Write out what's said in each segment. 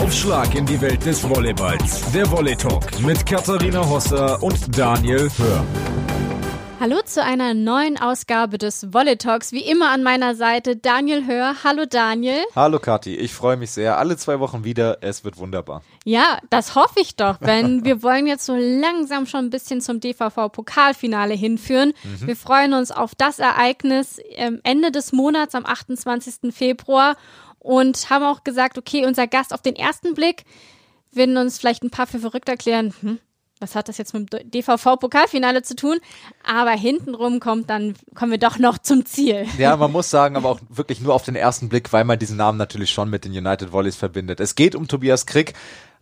Aufschlag in die Welt des Volleyballs. Der Volley Talk mit Katharina Hosser und Daniel Hör. Hallo zu einer neuen Ausgabe des Volley Talks. Wie immer an meiner Seite Daniel Hör. Hallo Daniel. Hallo Kathi, ich freue mich sehr. Alle zwei Wochen wieder. Es wird wunderbar. Ja, das hoffe ich doch, denn wir wollen jetzt so langsam schon ein bisschen zum DVV-Pokalfinale hinführen. Mhm. Wir freuen uns auf das Ereignis Ende des Monats am 28. Februar und haben auch gesagt, okay, unser Gast auf den ersten Blick werden uns vielleicht ein paar für verrückt erklären. Hm, was hat das jetzt mit dem DVV-Pokalfinale zu tun? Aber hintenrum kommt dann, kommen wir doch noch zum Ziel. Ja, man muss sagen, aber auch wirklich nur auf den ersten Blick, weil man diesen Namen natürlich schon mit den United Volleys verbindet. Es geht um Tobias Krick.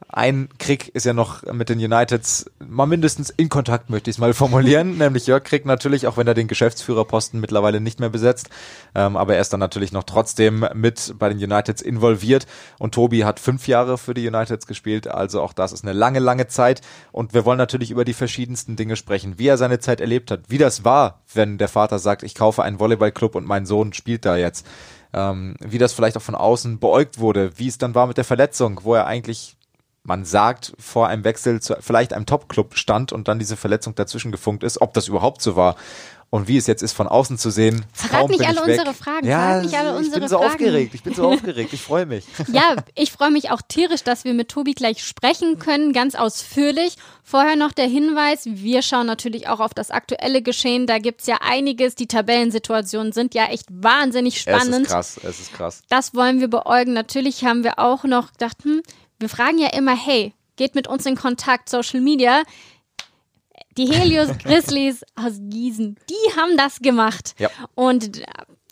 Ein Krieg ist ja noch mit den Uniteds mal mindestens in Kontakt, möchte ich es mal formulieren. Nämlich Jörg Krieg natürlich, auch wenn er den Geschäftsführerposten mittlerweile nicht mehr besetzt. Ähm, aber er ist dann natürlich noch trotzdem mit bei den Uniteds involviert. Und Tobi hat fünf Jahre für die Uniteds gespielt. Also auch das ist eine lange, lange Zeit. Und wir wollen natürlich über die verschiedensten Dinge sprechen. Wie er seine Zeit erlebt hat. Wie das war, wenn der Vater sagt, ich kaufe einen Volleyballclub und mein Sohn spielt da jetzt. Ähm, wie das vielleicht auch von außen beäugt wurde. Wie es dann war mit der Verletzung, wo er eigentlich man sagt, vor einem Wechsel zu vielleicht einem Top-Club stand und dann diese Verletzung dazwischen gefunkt ist, ob das überhaupt so war. Und wie es jetzt ist, von außen zu sehen. Verrat nicht alle unsere Fragen. Ja, nicht alle unsere ich bin so Fragen. aufgeregt. Ich bin so aufgeregt. Ich freue mich. Ja, ich freue mich auch tierisch, dass wir mit Tobi gleich sprechen können, ganz ausführlich. Vorher noch der Hinweis, wir schauen natürlich auch auf das aktuelle Geschehen. Da gibt es ja einiges. Die Tabellensituationen sind ja echt wahnsinnig spannend. Es ist krass, es ist krass. Das wollen wir beäugen. Natürlich haben wir auch noch gedacht, hm, wir fragen ja immer, hey, geht mit uns in Kontakt, Social Media. Die Helios Grizzlies aus Gießen, die haben das gemacht. Ja. Und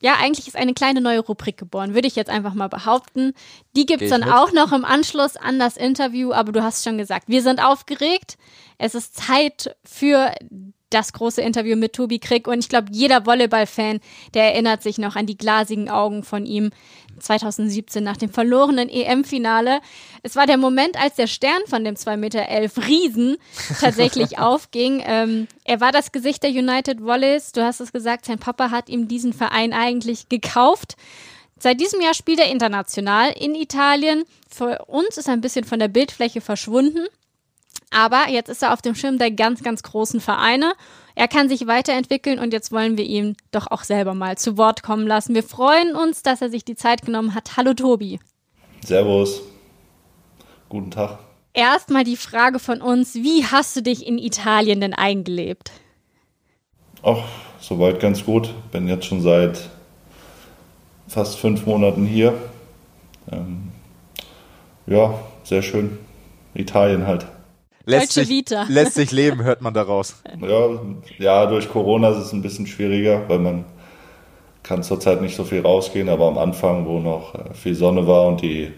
ja, eigentlich ist eine kleine neue Rubrik geboren, würde ich jetzt einfach mal behaupten. Die gibt es dann mit? auch noch im Anschluss an das Interview, aber du hast schon gesagt, wir sind aufgeregt. Es ist Zeit für das große Interview mit Tobi Krick und ich glaube, jeder Volleyball-Fan, der erinnert sich noch an die glasigen Augen von ihm 2017 nach dem verlorenen EM-Finale. Es war der Moment, als der Stern von dem 2,11 Meter Riesen tatsächlich aufging. Ähm, er war das Gesicht der United Volleys. Du hast es gesagt, sein Papa hat ihm diesen Verein eigentlich gekauft. Seit diesem Jahr spielt er international in Italien. Für uns ist er ein bisschen von der Bildfläche verschwunden. Aber jetzt ist er auf dem Schirm der ganz, ganz großen Vereine. Er kann sich weiterentwickeln und jetzt wollen wir ihn doch auch selber mal zu Wort kommen lassen. Wir freuen uns, dass er sich die Zeit genommen hat. Hallo Tobi. Servus. Guten Tag. Erstmal die Frage von uns, wie hast du dich in Italien denn eingelebt? Ach, soweit ganz gut. Bin jetzt schon seit fast fünf Monaten hier. Ähm, ja, sehr schön. Italien halt lässt sich, Vita. lässt sich leben, hört man daraus. Ja, ja, durch Corona ist es ein bisschen schwieriger, weil man kann zurzeit nicht so viel rausgehen, aber am Anfang, wo noch äh, viel Sonne war und die,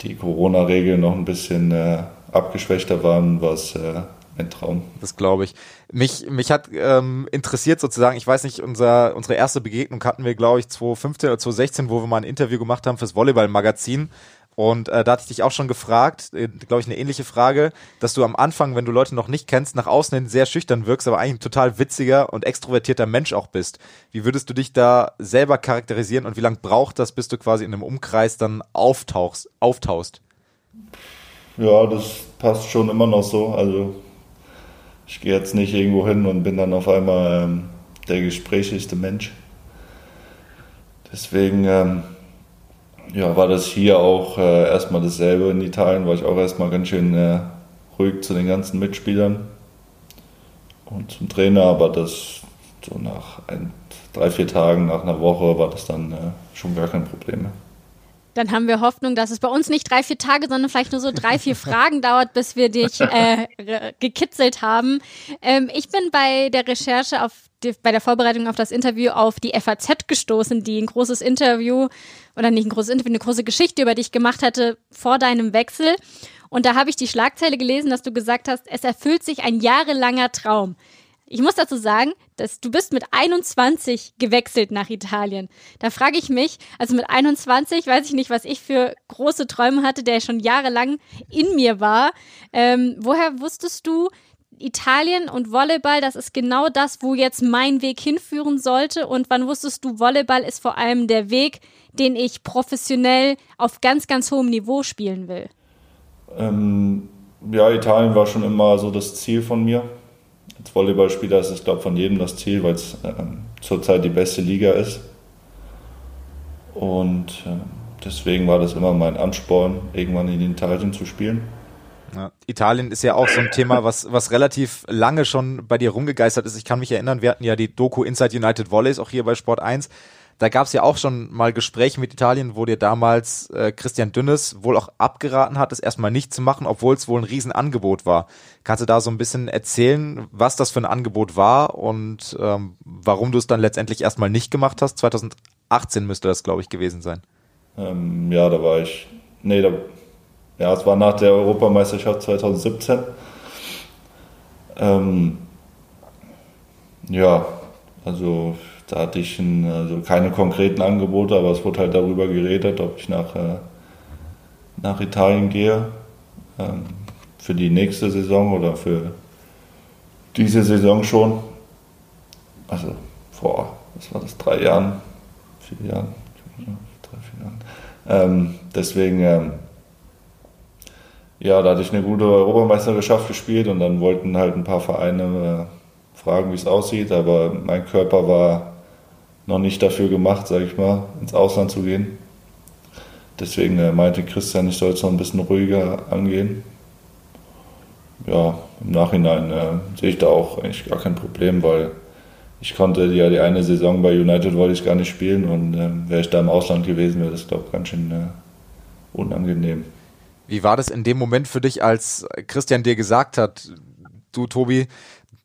die Corona-Regeln noch ein bisschen äh, abgeschwächter waren, war es äh, ein Traum. Das glaube ich. Mich, mich hat ähm, interessiert sozusagen, ich weiß nicht, unser, unsere erste Begegnung hatten wir, glaube ich, 2015 oder 2016, wo wir mal ein Interview gemacht haben fürs Volleyball-Magazin. Und äh, da hatte ich dich auch schon gefragt, äh, glaube ich, eine ähnliche Frage, dass du am Anfang, wenn du Leute noch nicht kennst, nach außen hin sehr schüchtern wirkst, aber eigentlich ein total witziger und extrovertierter Mensch auch bist. Wie würdest du dich da selber charakterisieren und wie lange braucht das, bis du quasi in einem Umkreis dann auftauchst, auftaust? Ja, das passt schon immer noch so. Also ich gehe jetzt nicht irgendwo hin und bin dann auf einmal ähm, der gesprächigste Mensch. Deswegen ähm, ja, war das hier auch äh, erstmal dasselbe in Italien, war ich auch erstmal ganz schön äh, ruhig zu den ganzen Mitspielern und zum Trainer, aber das so nach ein, drei, vier Tagen, nach einer Woche war das dann äh, schon gar kein Problem mehr. Dann haben wir Hoffnung, dass es bei uns nicht drei, vier Tage, sondern vielleicht nur so drei, vier Fragen dauert, bis wir dich äh, gekitzelt haben. Ähm, ich bin bei der Recherche auf bei der Vorbereitung auf das Interview auf die FAZ gestoßen, die ein großes Interview oder nicht ein großes Interview, eine große Geschichte über dich gemacht hatte vor deinem Wechsel. Und da habe ich die Schlagzeile gelesen, dass du gesagt hast, es erfüllt sich ein jahrelanger Traum. Ich muss dazu sagen, dass du bist mit 21 gewechselt nach Italien. Da frage ich mich, also mit 21 weiß ich nicht, was ich für große Träume hatte, der schon jahrelang in mir war. Ähm, woher wusstest du, Italien und Volleyball, das ist genau das, wo jetzt mein Weg hinführen sollte? Und wann wusstest du, Volleyball ist vor allem der Weg, den ich professionell auf ganz, ganz hohem Niveau spielen will? Ähm, ja, Italien war schon immer so das Ziel von mir. Als Volleyballspieler ist es, glaube ich, von jedem das Ziel, weil es ähm, zurzeit die beste Liga ist. Und äh, deswegen war das immer mein Ansporn, irgendwann in Italien zu spielen. Ja, Italien ist ja auch so ein Thema, was, was relativ lange schon bei dir rumgegeistert ist. Ich kann mich erinnern, wir hatten ja die Doku Inside United Volleys auch hier bei Sport 1. Da gab es ja auch schon mal Gespräche mit Italien, wo dir damals äh, Christian Dünnes wohl auch abgeraten hat, es erstmal nicht zu machen, obwohl es wohl ein Riesenangebot war. Kannst du da so ein bisschen erzählen, was das für ein Angebot war und ähm, warum du es dann letztendlich erstmal nicht gemacht hast? 2018 müsste das, glaube ich, gewesen sein. Ähm, ja, da war ich. Nee, da, ja, es war nach der Europameisterschaft 2017. Ähm, ja, also da hatte ich ein, also keine konkreten Angebote, aber es wurde halt darüber geredet, ob ich nach, äh, nach Italien gehe ähm, für die nächste Saison oder für diese Saison schon. Also vor, was war das, drei Jahren, vier Jahren, drei, vier Jahren. Ähm, deswegen, ähm, ja, da hatte ich eine gute Europameisterschaft gespielt und dann wollten halt ein paar Vereine äh, fragen, wie es aussieht, aber mein Körper war noch nicht dafür gemacht, sage ich mal, ins Ausland zu gehen. Deswegen äh, meinte Christian, ich soll es noch ein bisschen ruhiger angehen. Ja, im Nachhinein äh, sehe ich da auch eigentlich gar kein Problem, weil ich konnte ja die eine Saison bei United wollte ich gar nicht spielen und äh, wäre ich da im Ausland gewesen, wäre das glaube ich ganz schön unangenehm. Wie war das in dem Moment für dich, als Christian dir gesagt hat, du Tobi,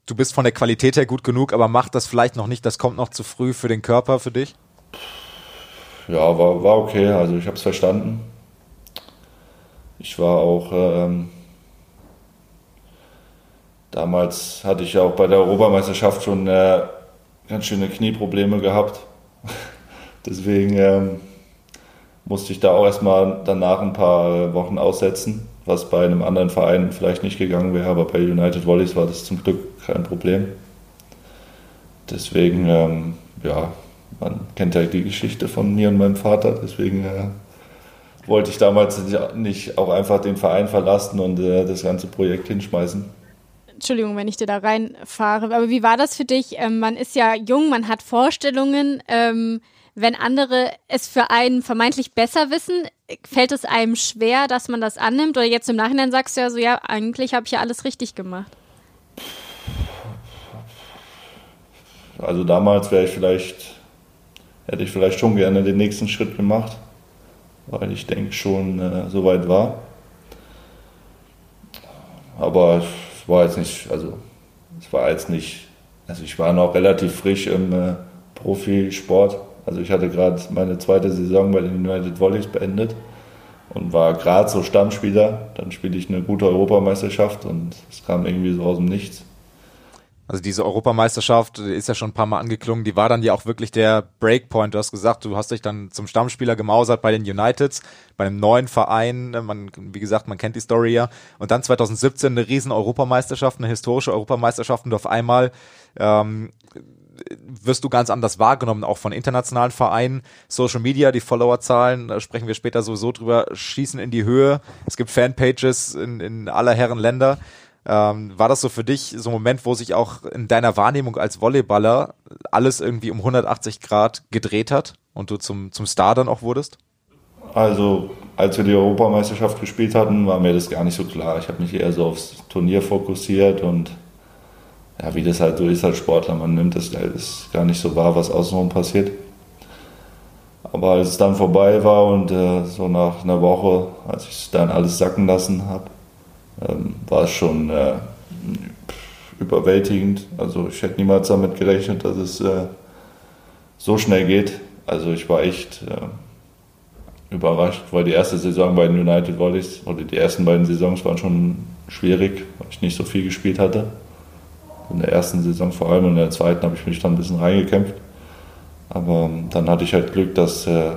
du bist von der Qualität her gut genug, aber mach das vielleicht noch nicht, das kommt noch zu früh für den Körper für dich? Ja, war, war okay, also ich habe es verstanden. Ich war auch, ähm, damals hatte ich ja auch bei der Europameisterschaft schon äh, ganz schöne Knieprobleme gehabt. Deswegen ähm, musste ich da auch erstmal danach ein paar Wochen aussetzen was bei einem anderen Verein vielleicht nicht gegangen wäre, aber bei United Volleys war das zum Glück kein Problem. Deswegen, ähm, ja, man kennt ja die Geschichte von mir und meinem Vater, deswegen äh, wollte ich damals nicht auch einfach den Verein verlassen und äh, das ganze Projekt hinschmeißen. Entschuldigung, wenn ich dir da reinfahre, aber wie war das für dich? Ähm, man ist ja jung, man hat Vorstellungen. Ähm, wenn andere es für einen vermeintlich besser wissen, fällt es einem schwer, dass man das annimmt? Oder jetzt im Nachhinein sagst du ja so, ja, eigentlich habe ich ja alles richtig gemacht. Also damals wäre ich vielleicht, hätte ich vielleicht schon gerne den nächsten Schritt gemacht, weil ich denke schon äh, so weit war. Aber es war jetzt nicht, also es war jetzt nicht, also ich war noch relativ frisch im äh, Profisport also ich hatte gerade meine zweite Saison bei den United Volleys beendet und war gerade so Stammspieler. Dann spielte ich eine gute Europameisterschaft und es kam irgendwie so aus dem Nichts. Also diese Europameisterschaft ist ja schon ein paar Mal angeklungen, die war dann ja auch wirklich der Breakpoint. Du hast gesagt, du hast dich dann zum Stammspieler gemausert bei den Uniteds, bei einem neuen Verein. Man, wie gesagt, man kennt die Story ja. Und dann 2017 eine riesen Europameisterschaft, eine historische Europameisterschaft und auf einmal ähm, wirst du ganz anders wahrgenommen, auch von internationalen Vereinen. Social Media, die Followerzahlen, da sprechen wir später sowieso drüber, schießen in die Höhe. Es gibt Fanpages in, in aller Herren Länder. Ähm, war das so für dich so ein Moment, wo sich auch in deiner Wahrnehmung als Volleyballer alles irgendwie um 180 Grad gedreht hat und du zum, zum Star dann auch wurdest? Also, als wir die Europameisterschaft gespielt hatten, war mir das gar nicht so klar. Ich habe mich eher so aufs Turnier fokussiert und ja, wie das halt so ist als Sportler, man nimmt das, das gar nicht so wahr, was außenrum passiert. Aber als es dann vorbei war und äh, so nach einer Woche, als ich dann alles sacken lassen habe, ähm, war es schon äh, überwältigend. Also ich hätte niemals damit gerechnet, dass es äh, so schnell geht. Also ich war echt äh, überrascht, weil die erste Saison bei den United Volleys oder die ersten beiden Saisons waren schon schwierig, weil ich nicht so viel gespielt hatte in der ersten Saison vor allem und in der zweiten habe ich mich dann ein bisschen reingekämpft. Aber ähm, dann hatte ich halt Glück, dass äh,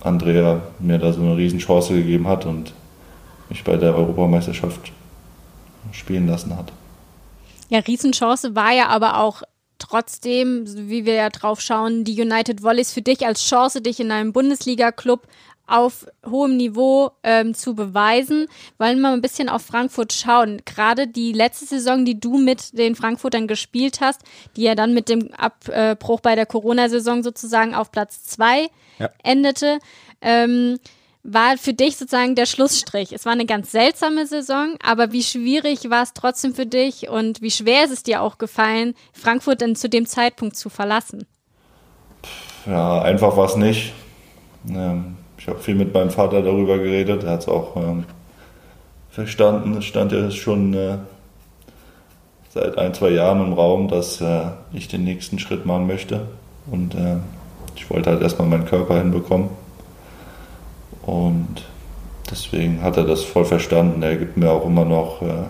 Andrea mir da so eine Riesenchance gegeben hat und mich bei der Europameisterschaft spielen lassen hat. Ja, Riesenchance war ja aber auch trotzdem, wie wir ja drauf schauen, die United Volleys für dich als Chance, dich in einem Bundesliga-Club auf hohem Niveau ähm, zu beweisen. Wollen wir mal ein bisschen auf Frankfurt schauen. Gerade die letzte Saison, die du mit den Frankfurtern gespielt hast, die ja dann mit dem Abbruch bei der Corona-Saison sozusagen auf Platz zwei ja. endete. Ähm, war für dich sozusagen der Schlussstrich. Es war eine ganz seltsame Saison, aber wie schwierig war es trotzdem für dich und wie schwer ist es dir auch gefallen, Frankfurt denn zu dem Zeitpunkt zu verlassen? Ja, einfach war es nicht. Ähm, ich habe viel mit meinem Vater darüber geredet, er hat es auch ähm, verstanden. Es stand ja schon äh, seit ein, zwei Jahren im Raum, dass äh, ich den nächsten Schritt machen möchte. Und äh, ich wollte halt erstmal meinen Körper hinbekommen. Und deswegen hat er das voll verstanden. Er gibt mir auch immer noch, äh,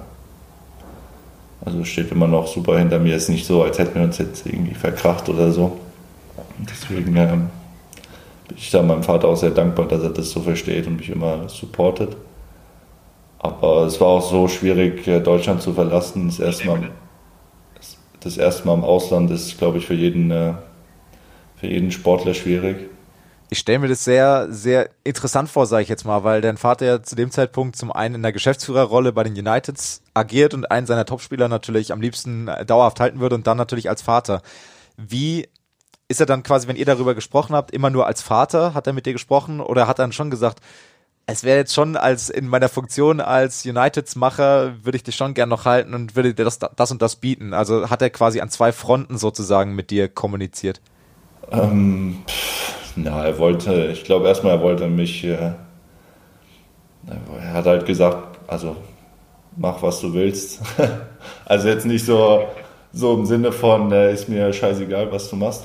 also steht immer noch super hinter mir. Ist nicht so, als hätten wir uns jetzt irgendwie verkracht oder so. Deswegen ähm, ich da meinem Vater auch sehr dankbar, dass er das so versteht und mich immer supportet. Aber es war auch so schwierig, äh, Deutschland zu verlassen. Das erste Mal, das erste Mal im Ausland ist, glaube ich, für jeden, äh, für jeden Sportler schwierig ich stelle mir das sehr, sehr interessant vor, sage ich jetzt mal, weil dein Vater ja zu dem Zeitpunkt zum einen in der Geschäftsführerrolle bei den Uniteds agiert und einen seiner Topspieler natürlich am liebsten dauerhaft halten würde und dann natürlich als Vater. Wie ist er dann quasi, wenn ihr darüber gesprochen habt, immer nur als Vater? Hat er mit dir gesprochen oder hat er dann schon gesagt, es wäre jetzt schon als in meiner Funktion als Uniteds-Macher, würde ich dich schon gern noch halten und würde dir das, das und das bieten? Also hat er quasi an zwei Fronten sozusagen mit dir kommuniziert? Ähm, na, er wollte, ich glaube erstmal, er wollte mich, äh, er hat halt gesagt, also mach was du willst. also jetzt nicht so, so im Sinne von, äh, ist mir scheißegal, was du machst,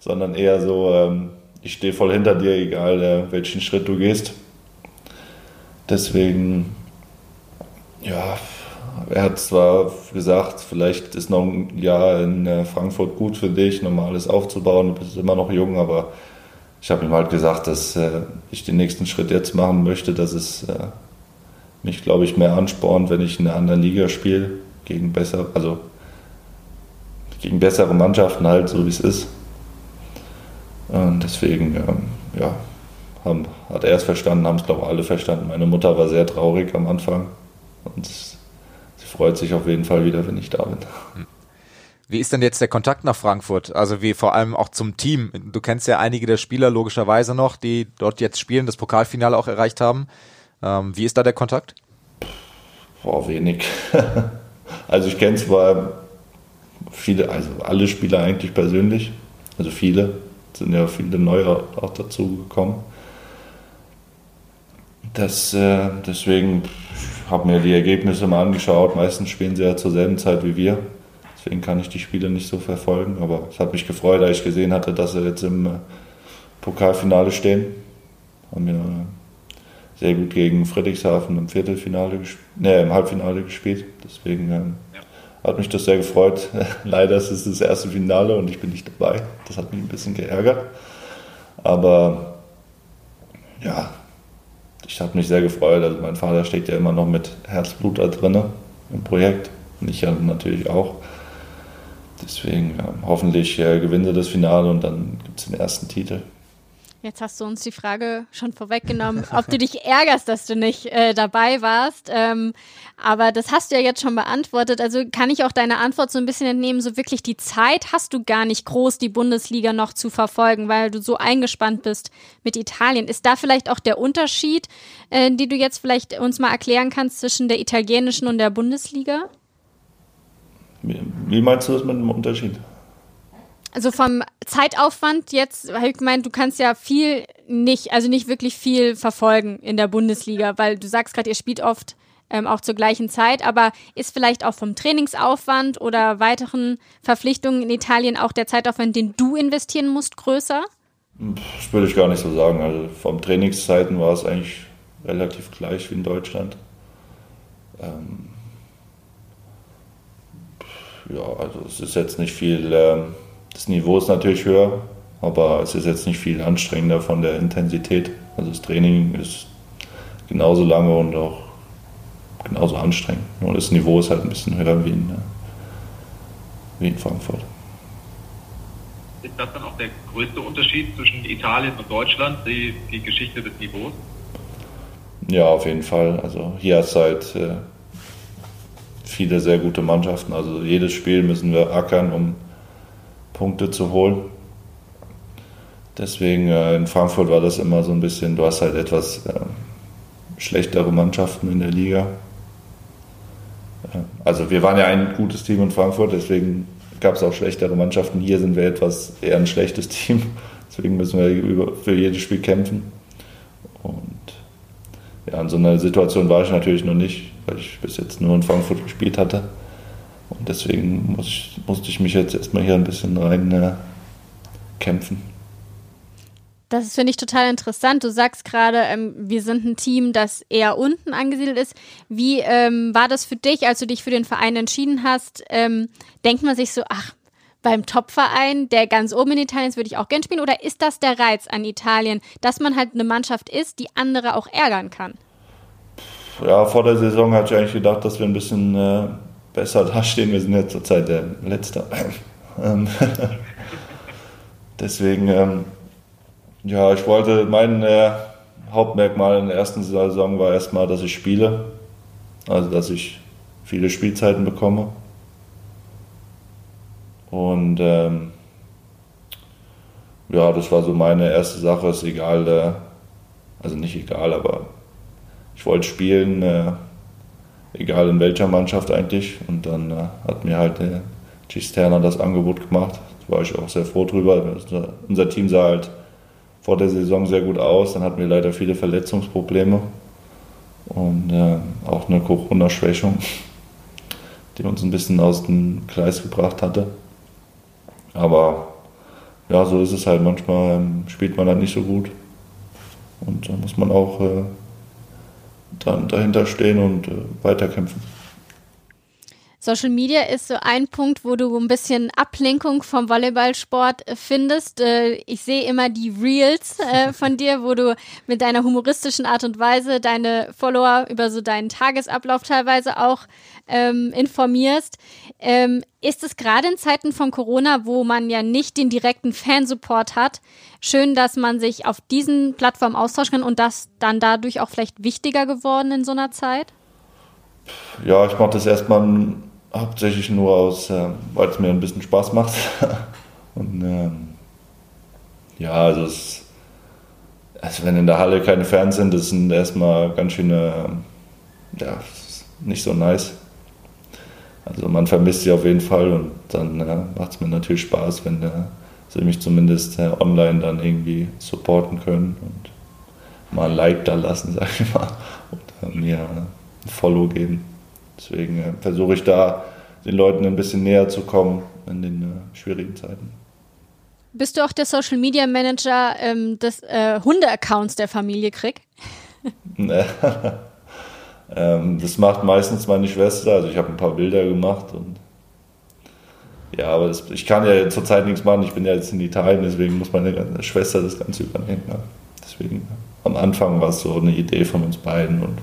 sondern eher so, ähm, ich stehe voll hinter dir, egal äh, welchen Schritt du gehst. Deswegen, ja, er hat zwar gesagt, vielleicht ist noch ein Jahr in äh, Frankfurt gut für dich, nochmal alles aufzubauen, du bist immer noch jung, aber ich habe ihm halt gesagt, dass äh, ich den nächsten Schritt jetzt machen möchte, dass es äh, mich, glaube ich, mehr anspornt, wenn ich in einer anderen Liga spiele, gegen besser, also gegen bessere Mannschaften halt, so wie es ist. Und deswegen, ähm, ja, haben, hat er es verstanden, haben es, glaube ich, alle verstanden. Meine Mutter war sehr traurig am Anfang und sie freut sich auf jeden Fall wieder, wenn ich da bin. Hm. Wie ist denn jetzt der Kontakt nach Frankfurt? Also wie vor allem auch zum Team. Du kennst ja einige der Spieler logischerweise noch, die dort jetzt spielen, das Pokalfinale auch erreicht haben. Ähm, wie ist da der Kontakt? Boah, wenig. also ich kenne zwar viele, also alle Spieler eigentlich persönlich. Also viele, sind ja viele neue auch dazu gekommen. Das, äh, deswegen habe mir die Ergebnisse mal angeschaut. Meistens spielen sie ja zur selben Zeit wie wir. Deswegen kann ich die Spiele nicht so verfolgen. Aber es hat mich gefreut, da ich gesehen hatte, dass sie jetzt im äh, Pokalfinale stehen. Haben wir äh, sehr gut gegen Friedrichshafen im Viertelfinale, ne, im Halbfinale gespielt. Deswegen ähm, hat mich das sehr gefreut. Leider ist es das erste Finale und ich bin nicht dabei. Das hat mich ein bisschen geärgert. Aber ja, ich habe mich sehr gefreut. Also mein Vater steckt ja immer noch mit Herzblut da drin im Projekt. Und ich natürlich auch. Deswegen ja, hoffentlich äh, gewinnen sie das Finale und dann gibt es den ersten Titel. Jetzt hast du uns die Frage schon vorweggenommen, ob du dich ärgerst, dass du nicht äh, dabei warst. Ähm, aber das hast du ja jetzt schon beantwortet. Also kann ich auch deine Antwort so ein bisschen entnehmen, so wirklich die Zeit hast du gar nicht groß, die Bundesliga noch zu verfolgen, weil du so eingespannt bist mit Italien. Ist da vielleicht auch der Unterschied, äh, die du jetzt vielleicht uns mal erklären kannst zwischen der italienischen und der Bundesliga? Wie meinst du das mit dem Unterschied? Also vom Zeitaufwand jetzt, ich gemeint, du kannst ja viel nicht, also nicht wirklich viel verfolgen in der Bundesliga, weil du sagst gerade, ihr spielt oft ähm, auch zur gleichen Zeit, aber ist vielleicht auch vom Trainingsaufwand oder weiteren Verpflichtungen in Italien auch der Zeitaufwand, den du investieren musst, größer? Das würde ich gar nicht so sagen. Also vom Trainingszeiten war es eigentlich relativ gleich wie in Deutschland. Ähm, ja, also es ist jetzt nicht viel, ähm, das Niveau ist natürlich höher, aber es ist jetzt nicht viel anstrengender von der Intensität. Also das Training ist genauso lange und auch genauso anstrengend. Nur das Niveau ist halt ein bisschen höher wie in, wie in Frankfurt. Ist das dann auch der größte Unterschied zwischen Italien und Deutschland, die, die Geschichte des Niveaus? Ja, auf jeden Fall. Also hier ist halt äh, viele sehr gute Mannschaften. Also jedes Spiel müssen wir ackern, um Punkte zu holen. Deswegen äh, in Frankfurt war das immer so ein bisschen, du hast halt etwas äh, schlechtere Mannschaften in der Liga. Äh, also wir waren ja ein gutes Team in Frankfurt, deswegen gab es auch schlechtere Mannschaften. Hier sind wir etwas eher ein schlechtes Team. Deswegen müssen wir für jedes Spiel kämpfen. Und ja, in so einer Situation war ich natürlich noch nicht, weil ich bis jetzt nur in Frankfurt gespielt hatte. Und deswegen muss ich, musste ich mich jetzt erstmal hier ein bisschen rein äh, kämpfen. Das finde ich total interessant. Du sagst gerade, ähm, wir sind ein Team, das eher unten angesiedelt ist. Wie ähm, war das für dich, als du dich für den Verein entschieden hast? Ähm, denkt man sich so, ach, beim Top-Verein, der ganz oben in Italien ist, würde ich auch gern spielen? Oder ist das der Reiz an Italien, dass man halt eine Mannschaft ist, die andere auch ärgern kann? Ja, vor der Saison hatte ich eigentlich gedacht, dass wir ein bisschen äh, besser dastehen. Wir sind jetzt zurzeit der Letzte. Ähm, deswegen, ähm, ja, ich wollte, mein äh, Hauptmerkmal in der ersten Saison war erstmal, dass ich spiele. Also, dass ich viele Spielzeiten bekomme. Und ähm, ja, das war so meine erste Sache. Ist egal, äh, also nicht egal, aber ich wollte spielen, äh, egal in welcher Mannschaft eigentlich. Und dann äh, hat mir halt der Cisterna das Angebot gemacht. Da war ich auch sehr froh drüber. Unser Team sah halt vor der Saison sehr gut aus. Dann hatten wir leider viele Verletzungsprobleme und äh, auch eine Corona-Schwächung, die uns ein bisschen aus dem Kreis gebracht hatte. Aber ja, so ist es halt. Manchmal ähm, spielt man dann nicht so gut. Und da muss man auch äh, dann dahinter stehen und äh, weiterkämpfen. Social Media ist so ein Punkt, wo du ein bisschen Ablenkung vom Volleyballsport findest. Äh, ich sehe immer die Reels äh, von dir, wo du mit deiner humoristischen Art und Weise deine Follower über so deinen Tagesablauf teilweise auch ähm, informierst. Ähm, ist es gerade in Zeiten von Corona, wo man ja nicht den direkten Fansupport hat, schön, dass man sich auf diesen Plattformen austauschen kann und das dann dadurch auch vielleicht wichtiger geworden in so einer Zeit? Ja, ich mache das erstmal hauptsächlich nur aus, äh, weil es mir ein bisschen Spaß macht. Und ähm, ja, also, es, also wenn in der Halle keine Fans sind, das sind erstmal ganz schöne, ja, nicht so nice. Also man vermisst sie auf jeden Fall und dann äh, macht es mir natürlich Spaß, wenn äh, sie mich zumindest äh, online dann irgendwie supporten können und mal ein Like da lassen, sag ich mal, oder mir ein Follow geben. Deswegen äh, versuche ich da den Leuten ein bisschen näher zu kommen in den äh, schwierigen Zeiten. Bist du auch der Social Media Manager ähm, des äh, Hunde-Accounts der Familie Krieg? ähm, das macht meistens meine Schwester. Also ich habe ein paar Bilder gemacht und ja, aber das, ich kann ja zurzeit nichts machen. Ich bin ja jetzt in Italien, deswegen muss meine Schwester das Ganze übernehmen. Ja. Deswegen am Anfang war es so eine Idee von uns beiden und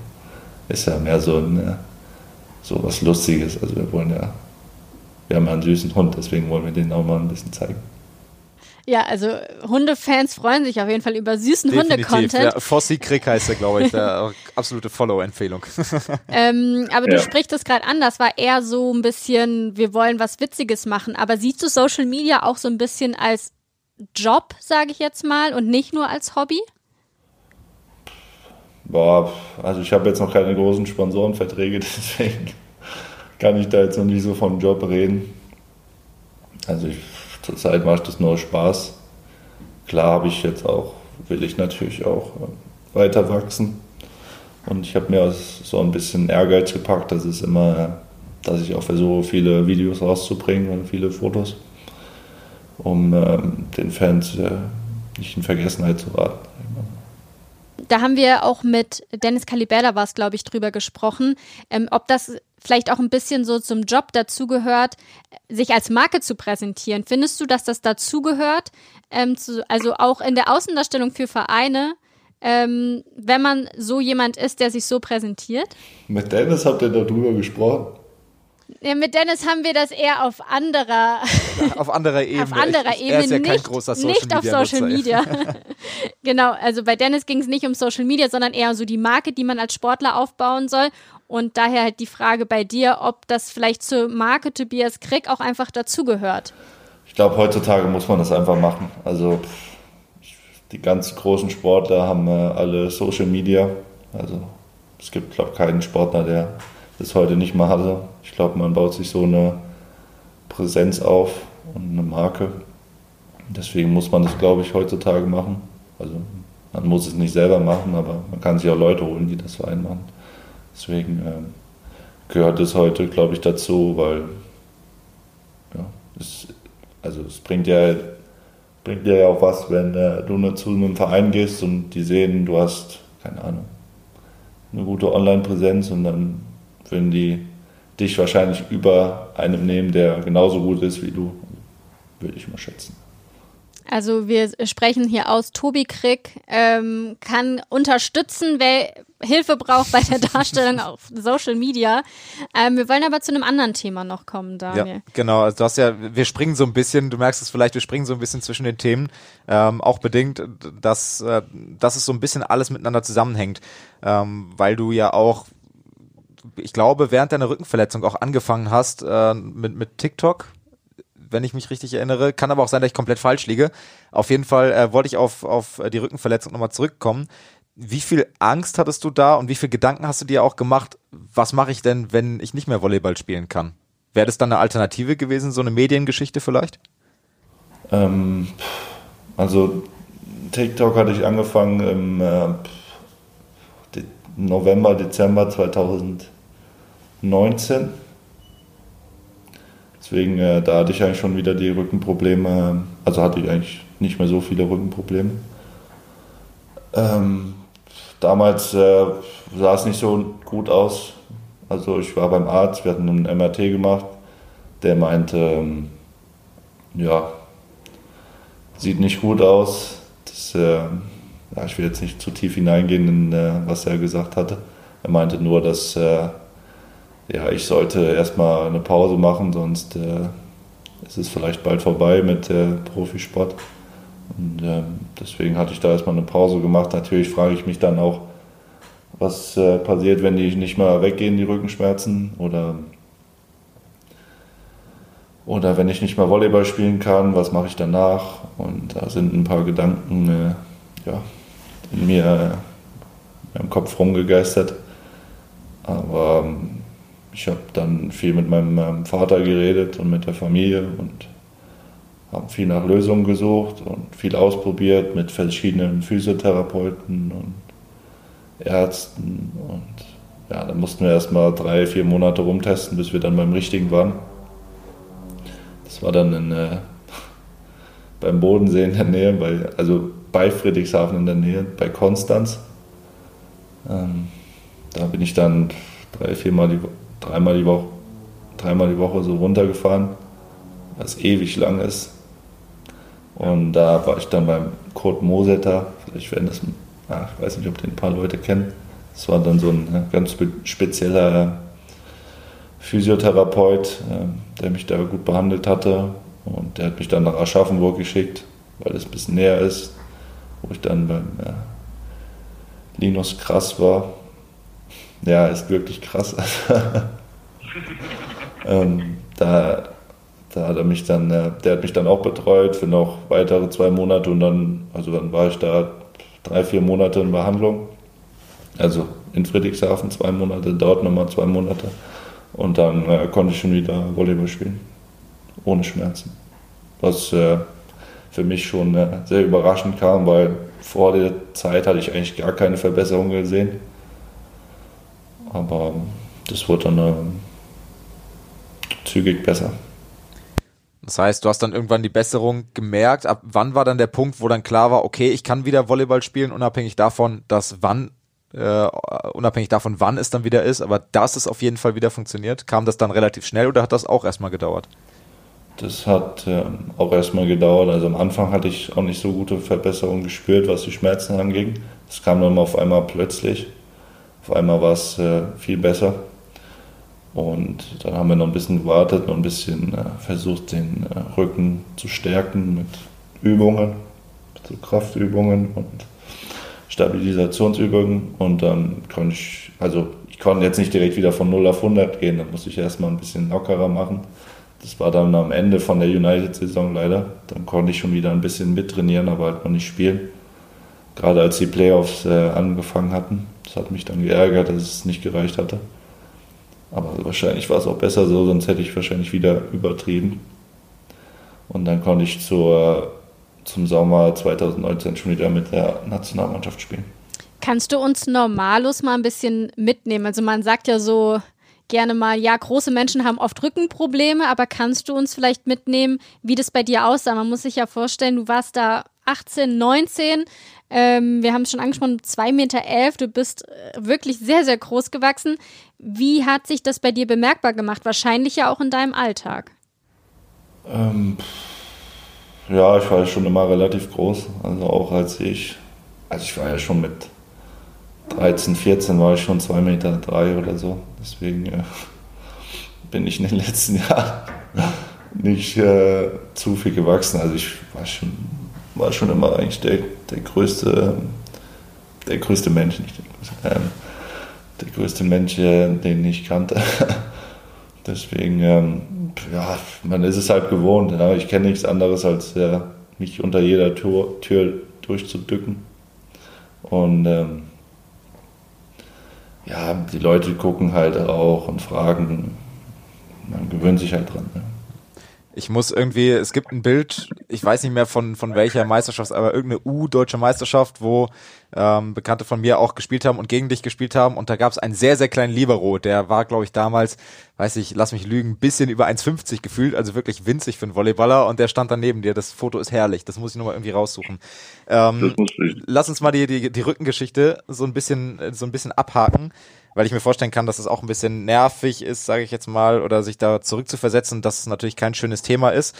ist ja mehr so ein so was Lustiges. Also wir wollen ja, wir haben ja einen süßen Hund, deswegen wollen wir den auch mal ein bisschen zeigen. Ja, also Hundefans freuen sich auf jeden Fall über süßen Hunde-Content. Ja, Fossi Krieg heißt er, glaube ich, der absolute Follow-Empfehlung. ähm, aber ja. du sprichst es gerade an, das war eher so ein bisschen, wir wollen was Witziges machen. Aber siehst du Social Media auch so ein bisschen als Job, sage ich jetzt mal, und nicht nur als Hobby? Boah, also ich habe jetzt noch keine großen Sponsorenverträge, deswegen kann ich da jetzt noch nicht so von Job reden. Also ich, zurzeit macht das nur Spaß. Klar habe ich jetzt auch, will ich natürlich auch äh, weiter wachsen. Und ich habe mir so ein bisschen Ehrgeiz gepackt, dass es immer, dass ich auch versuche, viele Videos rauszubringen und viele Fotos, um ähm, den Fans äh, nicht in Vergessenheit zu raten da haben wir auch mit Dennis Calibella war es, glaube ich, drüber gesprochen, ähm, ob das vielleicht auch ein bisschen so zum Job dazugehört, sich als Marke zu präsentieren. Findest du, dass das dazugehört? Ähm, also auch in der Außendarstellung für Vereine, ähm, wenn man so jemand ist, der sich so präsentiert? Mit Dennis habt ihr darüber gesprochen? Ja, mit Dennis haben wir das eher auf anderer, auf anderer Ebene. auf anderer ich, Ebene, er ist ja nicht, kein großer Social nicht auf Media Social Nutzer. Media. genau, also bei Dennis ging es nicht um Social Media, sondern eher so die Marke, die man als Sportler aufbauen soll. Und daher halt die Frage bei dir, ob das vielleicht zur Marke Tobias Krieg auch einfach dazugehört. Ich glaube, heutzutage muss man das einfach machen. Also die ganz großen Sportler haben äh, alle Social Media. Also es gibt, glaube ich, keinen Sportler, der das heute nicht mehr hatte. Ich glaube, man baut sich so eine Präsenz auf und eine Marke. Deswegen muss man das, glaube ich, heutzutage machen. Also man muss es nicht selber machen, aber man kann sich auch Leute holen, die das für einen machen. Deswegen ähm, gehört es heute, glaube ich, dazu, weil ja, es, also es bringt ja, bringt dir ja auch was, wenn äh, du zu einem Verein gehst und die sehen, du hast, keine Ahnung, eine gute Online-Präsenz und dann würden die dich wahrscheinlich über einem nehmen, der genauso gut ist wie du, würde ich mal schätzen. Also wir sprechen hier aus, Tobi Krieg ähm, kann unterstützen, wer Hilfe braucht bei der Darstellung auf Social Media. Ähm, wir wollen aber zu einem anderen Thema noch kommen, Daniel. Ja, genau. Also du hast ja, wir springen so ein bisschen, du merkst es vielleicht, wir springen so ein bisschen zwischen den Themen, ähm, auch bedingt, dass, äh, dass es so ein bisschen alles miteinander zusammenhängt, ähm, weil du ja auch, ich glaube, während deiner Rückenverletzung auch angefangen hast äh, mit, mit TikTok, wenn ich mich richtig erinnere. Kann aber auch sein, dass ich komplett falsch liege. Auf jeden Fall äh, wollte ich auf, auf die Rückenverletzung nochmal zurückkommen. Wie viel Angst hattest du da und wie viel Gedanken hast du dir auch gemacht? Was mache ich denn, wenn ich nicht mehr Volleyball spielen kann? Wäre das dann eine Alternative gewesen, so eine Mediengeschichte vielleicht? Ähm, also TikTok hatte ich angefangen im äh, November, Dezember 2019. Deswegen, äh, da hatte ich eigentlich schon wieder die Rückenprobleme, also hatte ich eigentlich nicht mehr so viele Rückenprobleme. Ähm, damals äh, sah es nicht so gut aus. Also ich war beim Arzt, wir hatten einen MRT gemacht, der meinte, ähm, ja, sieht nicht gut aus. Das, äh, ja, ich will jetzt nicht zu tief hineingehen in äh, was er gesagt hatte. Er meinte nur, dass äh, ja, ich sollte erstmal eine Pause machen, sonst äh, ist es vielleicht bald vorbei mit äh, Profisport. Und ähm, deswegen hatte ich da erstmal eine Pause gemacht. Natürlich frage ich mich dann auch, was äh, passiert, wenn die nicht mehr weggehen, die Rückenschmerzen, oder, oder wenn ich nicht mehr Volleyball spielen kann, was mache ich danach? Und da sind ein paar Gedanken äh, ja, in mir äh, im Kopf rumgegeistert. Aber ähm, ich habe dann viel mit meinem, Vater geredet und mit der Familie und habe viel nach Lösungen gesucht und viel ausprobiert mit verschiedenen Physiotherapeuten und Ärzten. Und ja, da mussten wir erstmal drei, vier Monate rumtesten, bis wir dann beim richtigen waren. Das war dann in, äh, beim Bodensee in der Nähe, bei, also bei Friedrichshafen in der Nähe, bei Konstanz. Ähm, da bin ich dann drei, viermal die Woche dreimal die Woche, dreimal die Woche so runtergefahren, was ewig lang ist. Und da war ich dann beim Kurt Mosetter, vielleicht werden das, ach, ich weiß nicht, ob den ein paar Leute kennen. Das war dann so ein ganz spezieller Physiotherapeut, der mich da gut behandelt hatte. Und der hat mich dann nach Aschaffenburg geschickt, weil es ein bisschen näher ist, wo ich dann beim Linus Krass war. Ja, ist wirklich krass. ähm, da, da hat er mich dann, äh, der hat mich dann auch betreut für noch weitere zwei Monate und dann, also dann war ich da drei, vier Monate in Behandlung. Also in Friedrichshafen zwei Monate, dort nochmal zwei Monate. Und dann äh, konnte ich schon wieder Volleyball spielen. Ohne Schmerzen. Was äh, für mich schon äh, sehr überraschend kam, weil vor der Zeit hatte ich eigentlich gar keine Verbesserung gesehen. Aber das wurde dann äh, zügig besser. Das heißt, du hast dann irgendwann die Besserung gemerkt. Ab wann war dann der Punkt, wo dann klar war, okay, ich kann wieder Volleyball spielen, unabhängig davon, dass wann, äh, unabhängig davon, wann es dann wieder ist, aber dass es auf jeden Fall wieder funktioniert. Kam das dann relativ schnell oder hat das auch erstmal gedauert? Das hat äh, auch erstmal gedauert. Also am Anfang hatte ich auch nicht so gute Verbesserungen gespürt, was die Schmerzen anging. Das kam dann auf einmal plötzlich. Auf einmal war es äh, viel besser. Und dann haben wir noch ein bisschen gewartet, noch ein bisschen äh, versucht, den äh, Rücken zu stärken mit Übungen, so Kraftübungen und Stabilisationsübungen. Und dann konnte ich, also ich konnte jetzt nicht direkt wieder von 0 auf 100 gehen, dann musste ich erstmal ein bisschen lockerer machen. Das war dann am Ende von der United-Saison leider. Dann konnte ich schon wieder ein bisschen mittrainieren, aber halt noch nicht spielen. Gerade als die Playoffs äh, angefangen hatten. Das hat mich dann geärgert, dass es nicht gereicht hatte. Aber wahrscheinlich war es auch besser so, sonst hätte ich wahrscheinlich wieder übertrieben. Und dann konnte ich zur, zum Sommer 2019 schon wieder mit der Nationalmannschaft spielen. Kannst du uns Normalos mal ein bisschen mitnehmen? Also man sagt ja so gerne mal, ja, große Menschen haben oft Rückenprobleme, aber kannst du uns vielleicht mitnehmen, wie das bei dir aussah? Man muss sich ja vorstellen, du warst da 18, 19, ähm, wir haben es schon angesprochen, 2,11 Meter, elf, du bist äh, wirklich sehr, sehr groß gewachsen. Wie hat sich das bei dir bemerkbar gemacht? Wahrscheinlich ja auch in deinem Alltag. Ähm, ja, ich war ja schon immer relativ groß. Also auch als ich, also ich war ja schon mit 13, 14 war ich schon 2,3 Meter drei oder so. Deswegen äh, bin ich in den letzten Jahren nicht äh, zu viel gewachsen. Also ich war schon, war schon immer eigentlich der, der größte, der größte Mensch, nicht der größte, ähm, der größte Mensch, äh, den ich kannte. Deswegen, ähm, ja, man ist es halt gewohnt. Ja. Ich kenne nichts anderes, als äh, mich unter jeder Tür, Tür durchzudücken. Und ähm, ja, die Leute gucken halt auch und fragen. Man gewöhnt sich halt dran. Ne? Ich muss irgendwie, es gibt ein Bild, ich weiß nicht mehr von, von welcher Meisterschaft, aber irgendeine U-deutsche Meisterschaft, wo ähm, Bekannte von mir auch gespielt haben und gegen dich gespielt haben. Und da gab es einen sehr, sehr kleinen Libero, der war, glaube ich, damals, weiß ich, lass mich lügen, bisschen über 1,50 gefühlt, also wirklich winzig für einen Volleyballer und der stand daneben dir. Das Foto ist herrlich, das muss ich nochmal irgendwie raussuchen. Ähm, lass uns mal die, die, die Rückengeschichte so ein bisschen, so ein bisschen abhaken weil ich mir vorstellen kann, dass es auch ein bisschen nervig ist, sage ich jetzt mal, oder sich da zurückzuversetzen, dass es natürlich kein schönes Thema ist.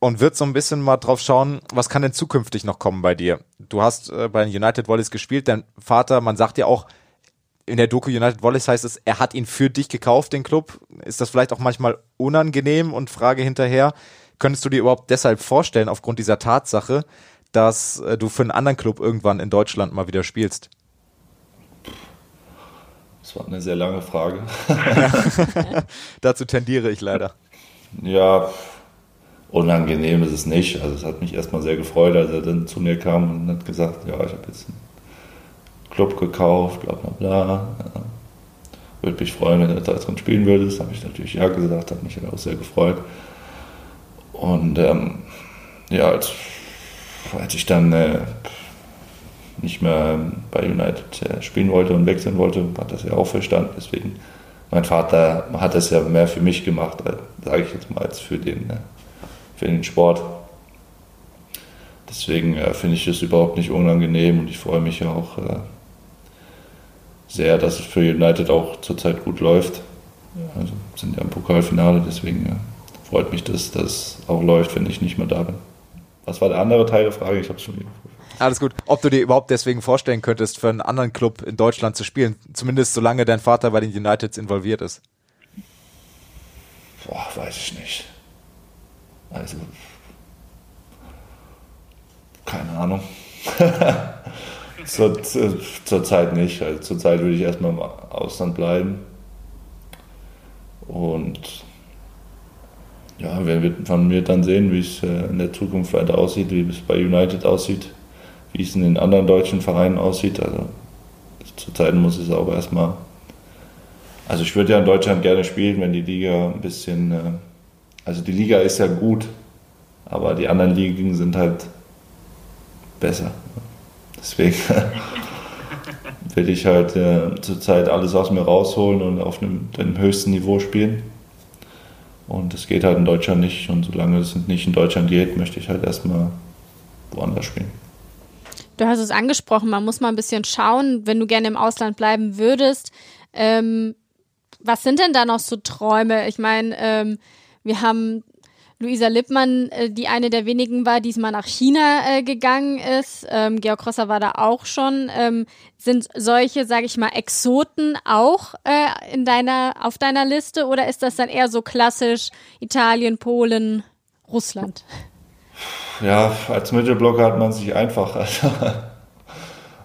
Und wird so ein bisschen mal drauf schauen, was kann denn zukünftig noch kommen bei dir? Du hast äh, bei den United Volleys gespielt, dein Vater, man sagt ja auch, in der Doku United Volleys heißt es, er hat ihn für dich gekauft, den Club. Ist das vielleicht auch manchmal unangenehm und Frage hinterher, könntest du dir überhaupt deshalb vorstellen, aufgrund dieser Tatsache, dass äh, du für einen anderen Club irgendwann in Deutschland mal wieder spielst? Das war eine sehr lange Frage. Dazu tendiere ich leider. Ja, unangenehm ist es nicht. Also es hat mich erstmal sehr gefreut, als er dann zu mir kam und hat gesagt, ja, ich habe jetzt einen Club gekauft, bla bla bla. Ja. Würde mich freuen, wenn du da drin spielen würdest. Habe ich natürlich ja gesagt, hat mich auch sehr gefreut. Und ähm, ja, als, als ich dann äh, nicht mehr bei United äh, spielen wollte und wechseln wollte, hat das ja auch verstanden. Deswegen, mein Vater hat das ja mehr für mich gemacht, äh, sage ich jetzt mal, als für den, äh, für den Sport. Deswegen finde ich es überhaupt nicht unangenehm und ich freue mich ja auch sehr, dass es für United auch zurzeit gut läuft. Also sind ja im Pokalfinale, deswegen freut mich, dass das auch läuft, wenn ich nicht mehr da bin. Was war der andere Teil der Frage? Ich habe es schon wieder alles gut. Ob du dir überhaupt deswegen vorstellen könntest, für einen anderen Club in Deutschland zu spielen, zumindest solange dein Vater bei den Uniteds involviert ist? Boah, weiß ich nicht. Also, keine Ahnung. zur, zur, Zeit nicht. Also zur Zeit würde ich erstmal im Ausland bleiben. Und ja, werden wir von mir dann sehen, wie es äh, in der Zukunft weiter aussieht, wie es bei United aussieht wie es in den anderen deutschen Vereinen aussieht. Also zurzeit muss es auch erstmal. Also ich würde ja in Deutschland gerne spielen, wenn die Liga ein bisschen. Äh, also die Liga ist ja gut, aber die anderen Ligen sind halt besser. Deswegen will ich halt äh, zurzeit alles aus mir rausholen und auf einem, dem höchsten Niveau spielen. Und das geht halt in Deutschland nicht. Und solange es nicht in Deutschland geht, möchte ich halt erstmal woanders spielen. Du hast es angesprochen, man muss mal ein bisschen schauen, wenn du gerne im Ausland bleiben würdest. Ähm, was sind denn da noch so Träume? Ich meine, ähm, wir haben Luisa Lippmann, äh, die eine der wenigen war, die diesmal nach China äh, gegangen ist. Ähm, Georg Rosser war da auch schon. Ähm, sind solche, sage ich mal, Exoten auch äh, in deiner, auf deiner Liste oder ist das dann eher so klassisch Italien, Polen, Russland? Ja, als Mittelblocker hat man sich einfach. Also,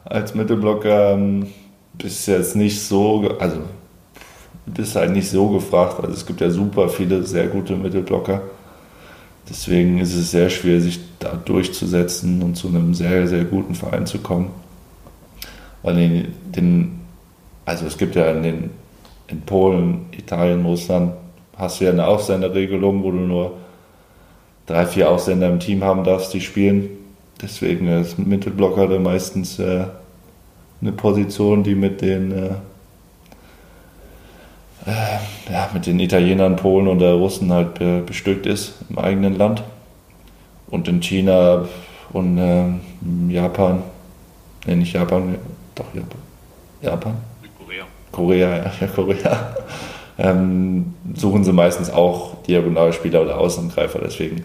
als Mittelblocker ähm, bist du jetzt nicht so, also bist halt nicht so gefragt. Also es gibt ja super viele sehr gute Mittelblocker. Deswegen ist es sehr schwer, sich da durchzusetzen und zu einem sehr, sehr guten Verein zu kommen. Weil in den, also es gibt ja in, den, in Polen, Italien, Russland, hast du ja eine Ausländerregelung, wo du nur drei, vier Ausländer im Team haben darfst, die spielen. Deswegen ist Mittelblocker da meistens äh, eine Position, die mit den, äh, äh, ja, mit den Italienern, Polen und der Russen halt bestückt ist im eigenen Land. Und in China und ähm, Japan, ne, nicht Japan, doch Japan. Japan? Korea. Korea, ja, ja Korea. Ähm, suchen sie meistens auch Diagonalspieler oder Außenangreifer, deswegen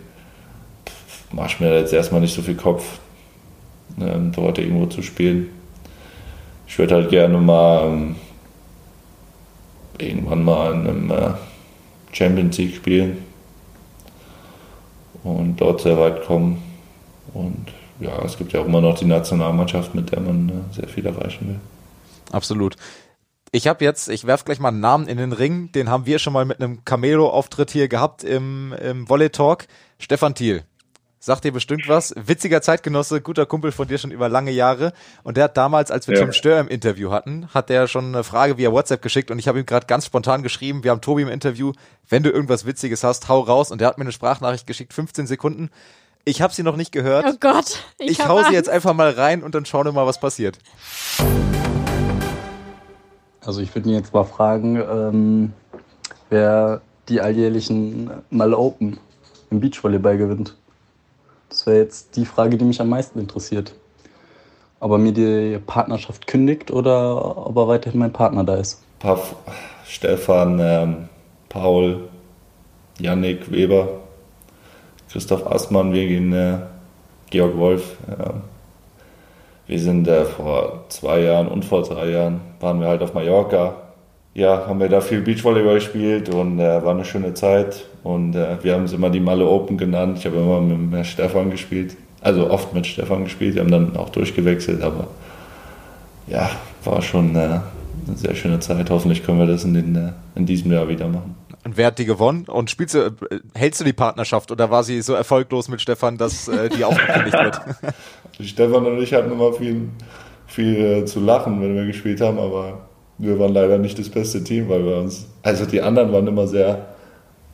mache ich mir jetzt erstmal nicht so viel Kopf, ähm, dort irgendwo zu spielen. Ich würde halt gerne mal ähm, irgendwann mal in einem äh, Champions League spielen und dort sehr weit kommen. Und ja, es gibt ja auch immer noch die Nationalmannschaft, mit der man äh, sehr viel erreichen will. Absolut. Ich habe jetzt, ich werf gleich mal einen Namen in den Ring, den haben wir schon mal mit einem Camelo-Auftritt hier gehabt im, im Volley-Talk. Stefan Thiel. Sagt dir bestimmt was. Witziger Zeitgenosse, guter Kumpel von dir schon über lange Jahre. Und der hat damals, als wir ja. Tim Stör im Interview hatten, hat der schon eine Frage via WhatsApp geschickt und ich habe ihm gerade ganz spontan geschrieben, wir haben Tobi im Interview, wenn du irgendwas Witziges hast, hau raus. Und der hat mir eine Sprachnachricht geschickt, 15 Sekunden. Ich habe sie noch nicht gehört. Oh Gott. Ich, ich hau Angst. sie jetzt einfach mal rein und dann schauen wir mal, was passiert. Also ich würde mir jetzt mal fragen, ähm, wer die alljährlichen Mal Open im Beachvolleyball gewinnt. Das wäre jetzt die Frage, die mich am meisten interessiert. Ob er mir die Partnerschaft kündigt oder ob er weiterhin mein Partner da ist. Paff, Stefan, ähm, Paul, Yannick Weber, Christoph Assmann, wir gehen äh, Georg Wolf. Äh, wir sind äh, vor zwei Jahren und vor drei Jahren waren wir halt auf Mallorca ja, haben wir da viel Beachvolleyball gespielt und äh, war eine schöne Zeit. Und äh, wir haben es immer die Malle Open genannt. Ich habe immer mit Stefan gespielt, also oft mit Stefan gespielt. Wir haben dann auch durchgewechselt, aber ja, war schon äh, eine sehr schöne Zeit. Hoffentlich können wir das in, den, äh, in diesem Jahr wieder machen. Und wer hat die gewonnen? Und spielst du, äh, hältst du die Partnerschaft oder war sie so erfolglos mit Stefan, dass äh, die aufgekündigt wird? Stefan und ich hatten immer viel, viel zu lachen, wenn wir gespielt haben, aber wir waren leider nicht das beste Team, weil wir uns, also die anderen waren immer sehr,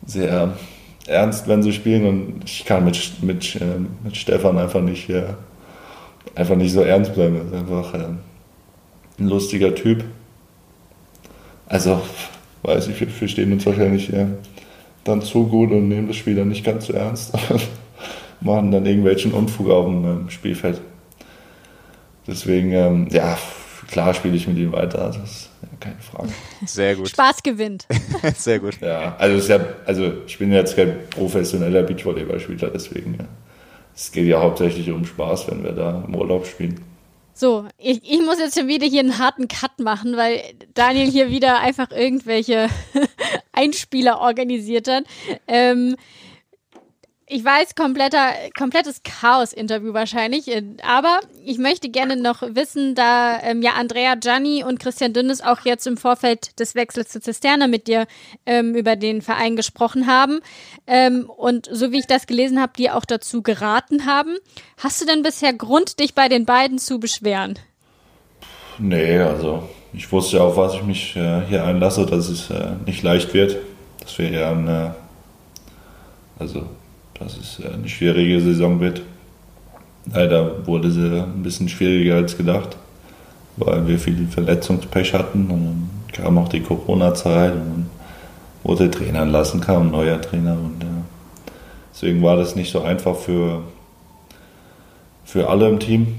sehr ernst, wenn sie spielen und ich kann mit, mit, äh, mit Stefan einfach nicht, äh, einfach nicht so ernst bleiben. Er ist einfach äh, ein lustiger Typ. Also, weiß ich, wir verstehen uns wahrscheinlich dann zu gut und nehmen das Spiel dann nicht ganz so ernst. Machen dann irgendwelchen Unfug auf dem ähm, Spielfeld. Deswegen, ähm, ja, klar spiele ich mit ihm weiter. Das ist ja, keine Frage. Sehr gut. Spaß gewinnt. Sehr gut. Ja, also, ja, also ich bin jetzt kein professioneller Beachvolleyballspieler, deswegen ja. es geht ja hauptsächlich um Spaß, wenn wir da im Urlaub spielen. So, ich, ich muss jetzt schon wieder hier einen harten Cut machen, weil Daniel hier wieder einfach irgendwelche Einspieler organisiert hat. Ähm, ich weiß, kompletter, komplettes Chaos-Interview wahrscheinlich. Äh, aber ich möchte gerne noch wissen, da ähm, ja Andrea Gianni und Christian Dünnes auch jetzt im Vorfeld des Wechsels zu Zisterne mit dir ähm, über den Verein gesprochen haben. Ähm, und so wie ich das gelesen habe, die auch dazu geraten haben. Hast du denn bisher Grund, dich bei den beiden zu beschweren? Nee, also ich wusste ja auch, was ich mich äh, hier einlasse, dass es äh, nicht leicht wird. Dass wir ja eine, also dass es eine schwierige Saison wird. Leider wurde sie ein bisschen schwieriger als gedacht, weil wir viel Verletzungspech hatten und dann kam auch die Corona-Zeit und wurde Trainer entlassen, kam ein neuer Trainer und ja, deswegen war das nicht so einfach für, für alle im Team.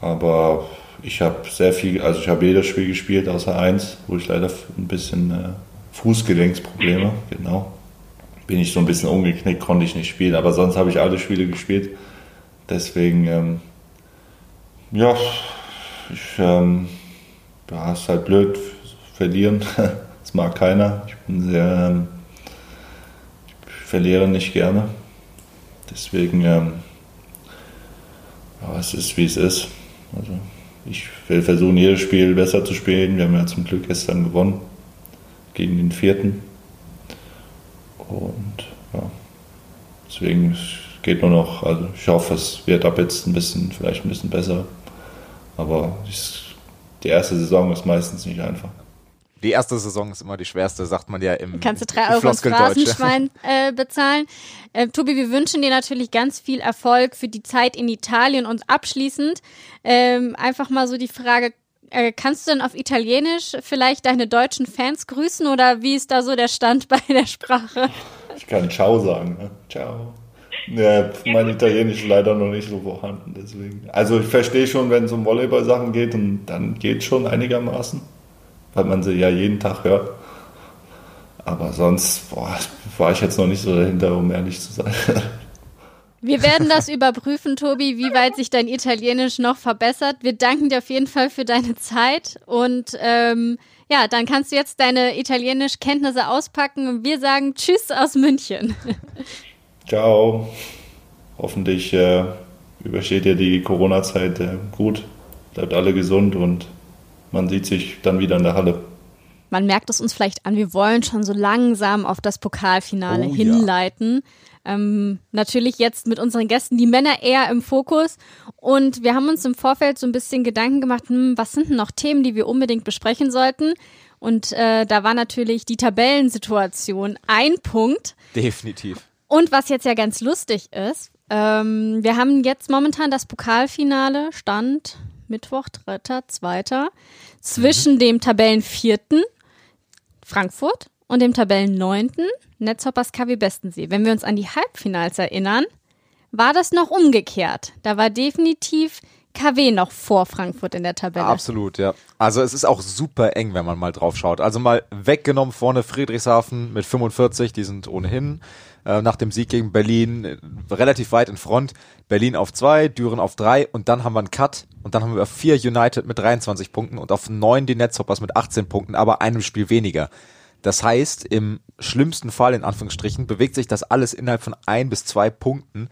Aber ich habe sehr viel, also ich habe jedes Spiel gespielt außer eins, wo ich leider ein bisschen äh, Fußgelenksprobleme, genau, bin ich so ein bisschen umgeknickt, konnte ich nicht spielen. Aber sonst habe ich alle Spiele gespielt. Deswegen, ähm, ja, ich, ähm, ja, ist halt blöd, verlieren. Das mag keiner. Ich bin sehr, ähm, ich verliere nicht gerne. Deswegen, ähm, ja, es ist wie es ist. Also, ich will versuchen, jedes Spiel besser zu spielen. Wir haben ja zum Glück gestern gewonnen gegen den vierten. Und ja, deswegen geht nur noch, also ich hoffe, es wird ab jetzt ein bisschen, vielleicht ein bisschen besser. Aber die erste Saison ist meistens nicht einfach. Die erste Saison ist immer die schwerste, sagt man ja im Kannst du drei Euro ins Phrasenschwein äh, bezahlen. Äh, Tobi, wir wünschen dir natürlich ganz viel Erfolg für die Zeit in Italien und abschließend ähm, einfach mal so die Frage, äh, kannst du denn auf Italienisch vielleicht deine deutschen Fans grüßen oder wie ist da so der Stand bei der Sprache? Ich kann Ciao sagen. Ne? Ciao. Ja, mein Italienisch ist leider noch nicht so vorhanden, deswegen. Also ich verstehe schon, wenn es um Volleyball-Sachen geht, und dann geht schon einigermaßen, weil man sie ja jeden Tag hört. Aber sonst boah, war ich jetzt noch nicht so dahinter, um ehrlich zu sein. Wir werden das überprüfen, Tobi, wie weit sich dein Italienisch noch verbessert. Wir danken dir auf jeden Fall für deine Zeit und ähm, ja, dann kannst du jetzt deine Italienisch-Kenntnisse auspacken und wir sagen Tschüss aus München. Ciao. Hoffentlich äh, übersteht ihr die Corona-Zeit äh, gut. Bleibt alle gesund und man sieht sich dann wieder in der Halle. Man merkt es uns vielleicht an, wir wollen schon so langsam auf das Pokalfinale oh, hinleiten. Ja. Ähm, natürlich jetzt mit unseren Gästen die Männer eher im Fokus. Und wir haben uns im Vorfeld so ein bisschen Gedanken gemacht, hm, was sind denn noch Themen, die wir unbedingt besprechen sollten? Und äh, da war natürlich die Tabellensituation ein Punkt. Definitiv. Und was jetzt ja ganz lustig ist, ähm, wir haben jetzt momentan das Pokalfinale, Stand Mittwoch, 3.2. zwischen mhm. dem Tabellenvierten Frankfurt und dem Tabellenneunten Netzhoppers KW Bestensee. Wenn wir uns an die Halbfinals erinnern, war das noch umgekehrt. Da war definitiv KW noch vor Frankfurt in der Tabelle. Absolut, ja. Also es ist auch super eng, wenn man mal drauf schaut. Also mal weggenommen vorne Friedrichshafen mit 45, die sind ohnehin äh, nach dem Sieg gegen Berlin äh, relativ weit in Front. Berlin auf zwei, Düren auf drei und dann haben wir einen Cut und dann haben wir vier United mit 23 Punkten und auf neun die Netzhoppers mit 18 Punkten, aber einem Spiel weniger. Das heißt, im schlimmsten Fall, in Anführungsstrichen, bewegt sich das alles innerhalb von ein bis zwei Punkten,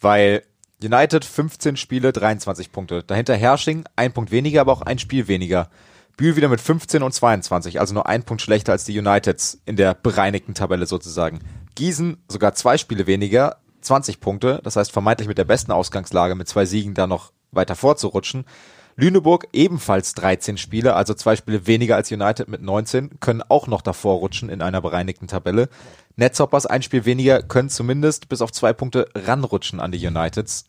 weil United 15 Spiele, 23 Punkte. Dahinter Hersching, ein Punkt weniger, aber auch ein Spiel weniger. Bühl wieder mit 15 und 22, also nur ein Punkt schlechter als die Uniteds in der bereinigten Tabelle sozusagen. Gießen sogar zwei Spiele weniger, 20 Punkte, das heißt vermeintlich mit der besten Ausgangslage mit zwei Siegen da noch weiter vorzurutschen. Lüneburg ebenfalls 13 Spiele, also zwei Spiele weniger als United mit 19, können auch noch davor rutschen in einer bereinigten Tabelle. Netzhoppers ein Spiel weniger können zumindest bis auf zwei Punkte ranrutschen an die Uniteds.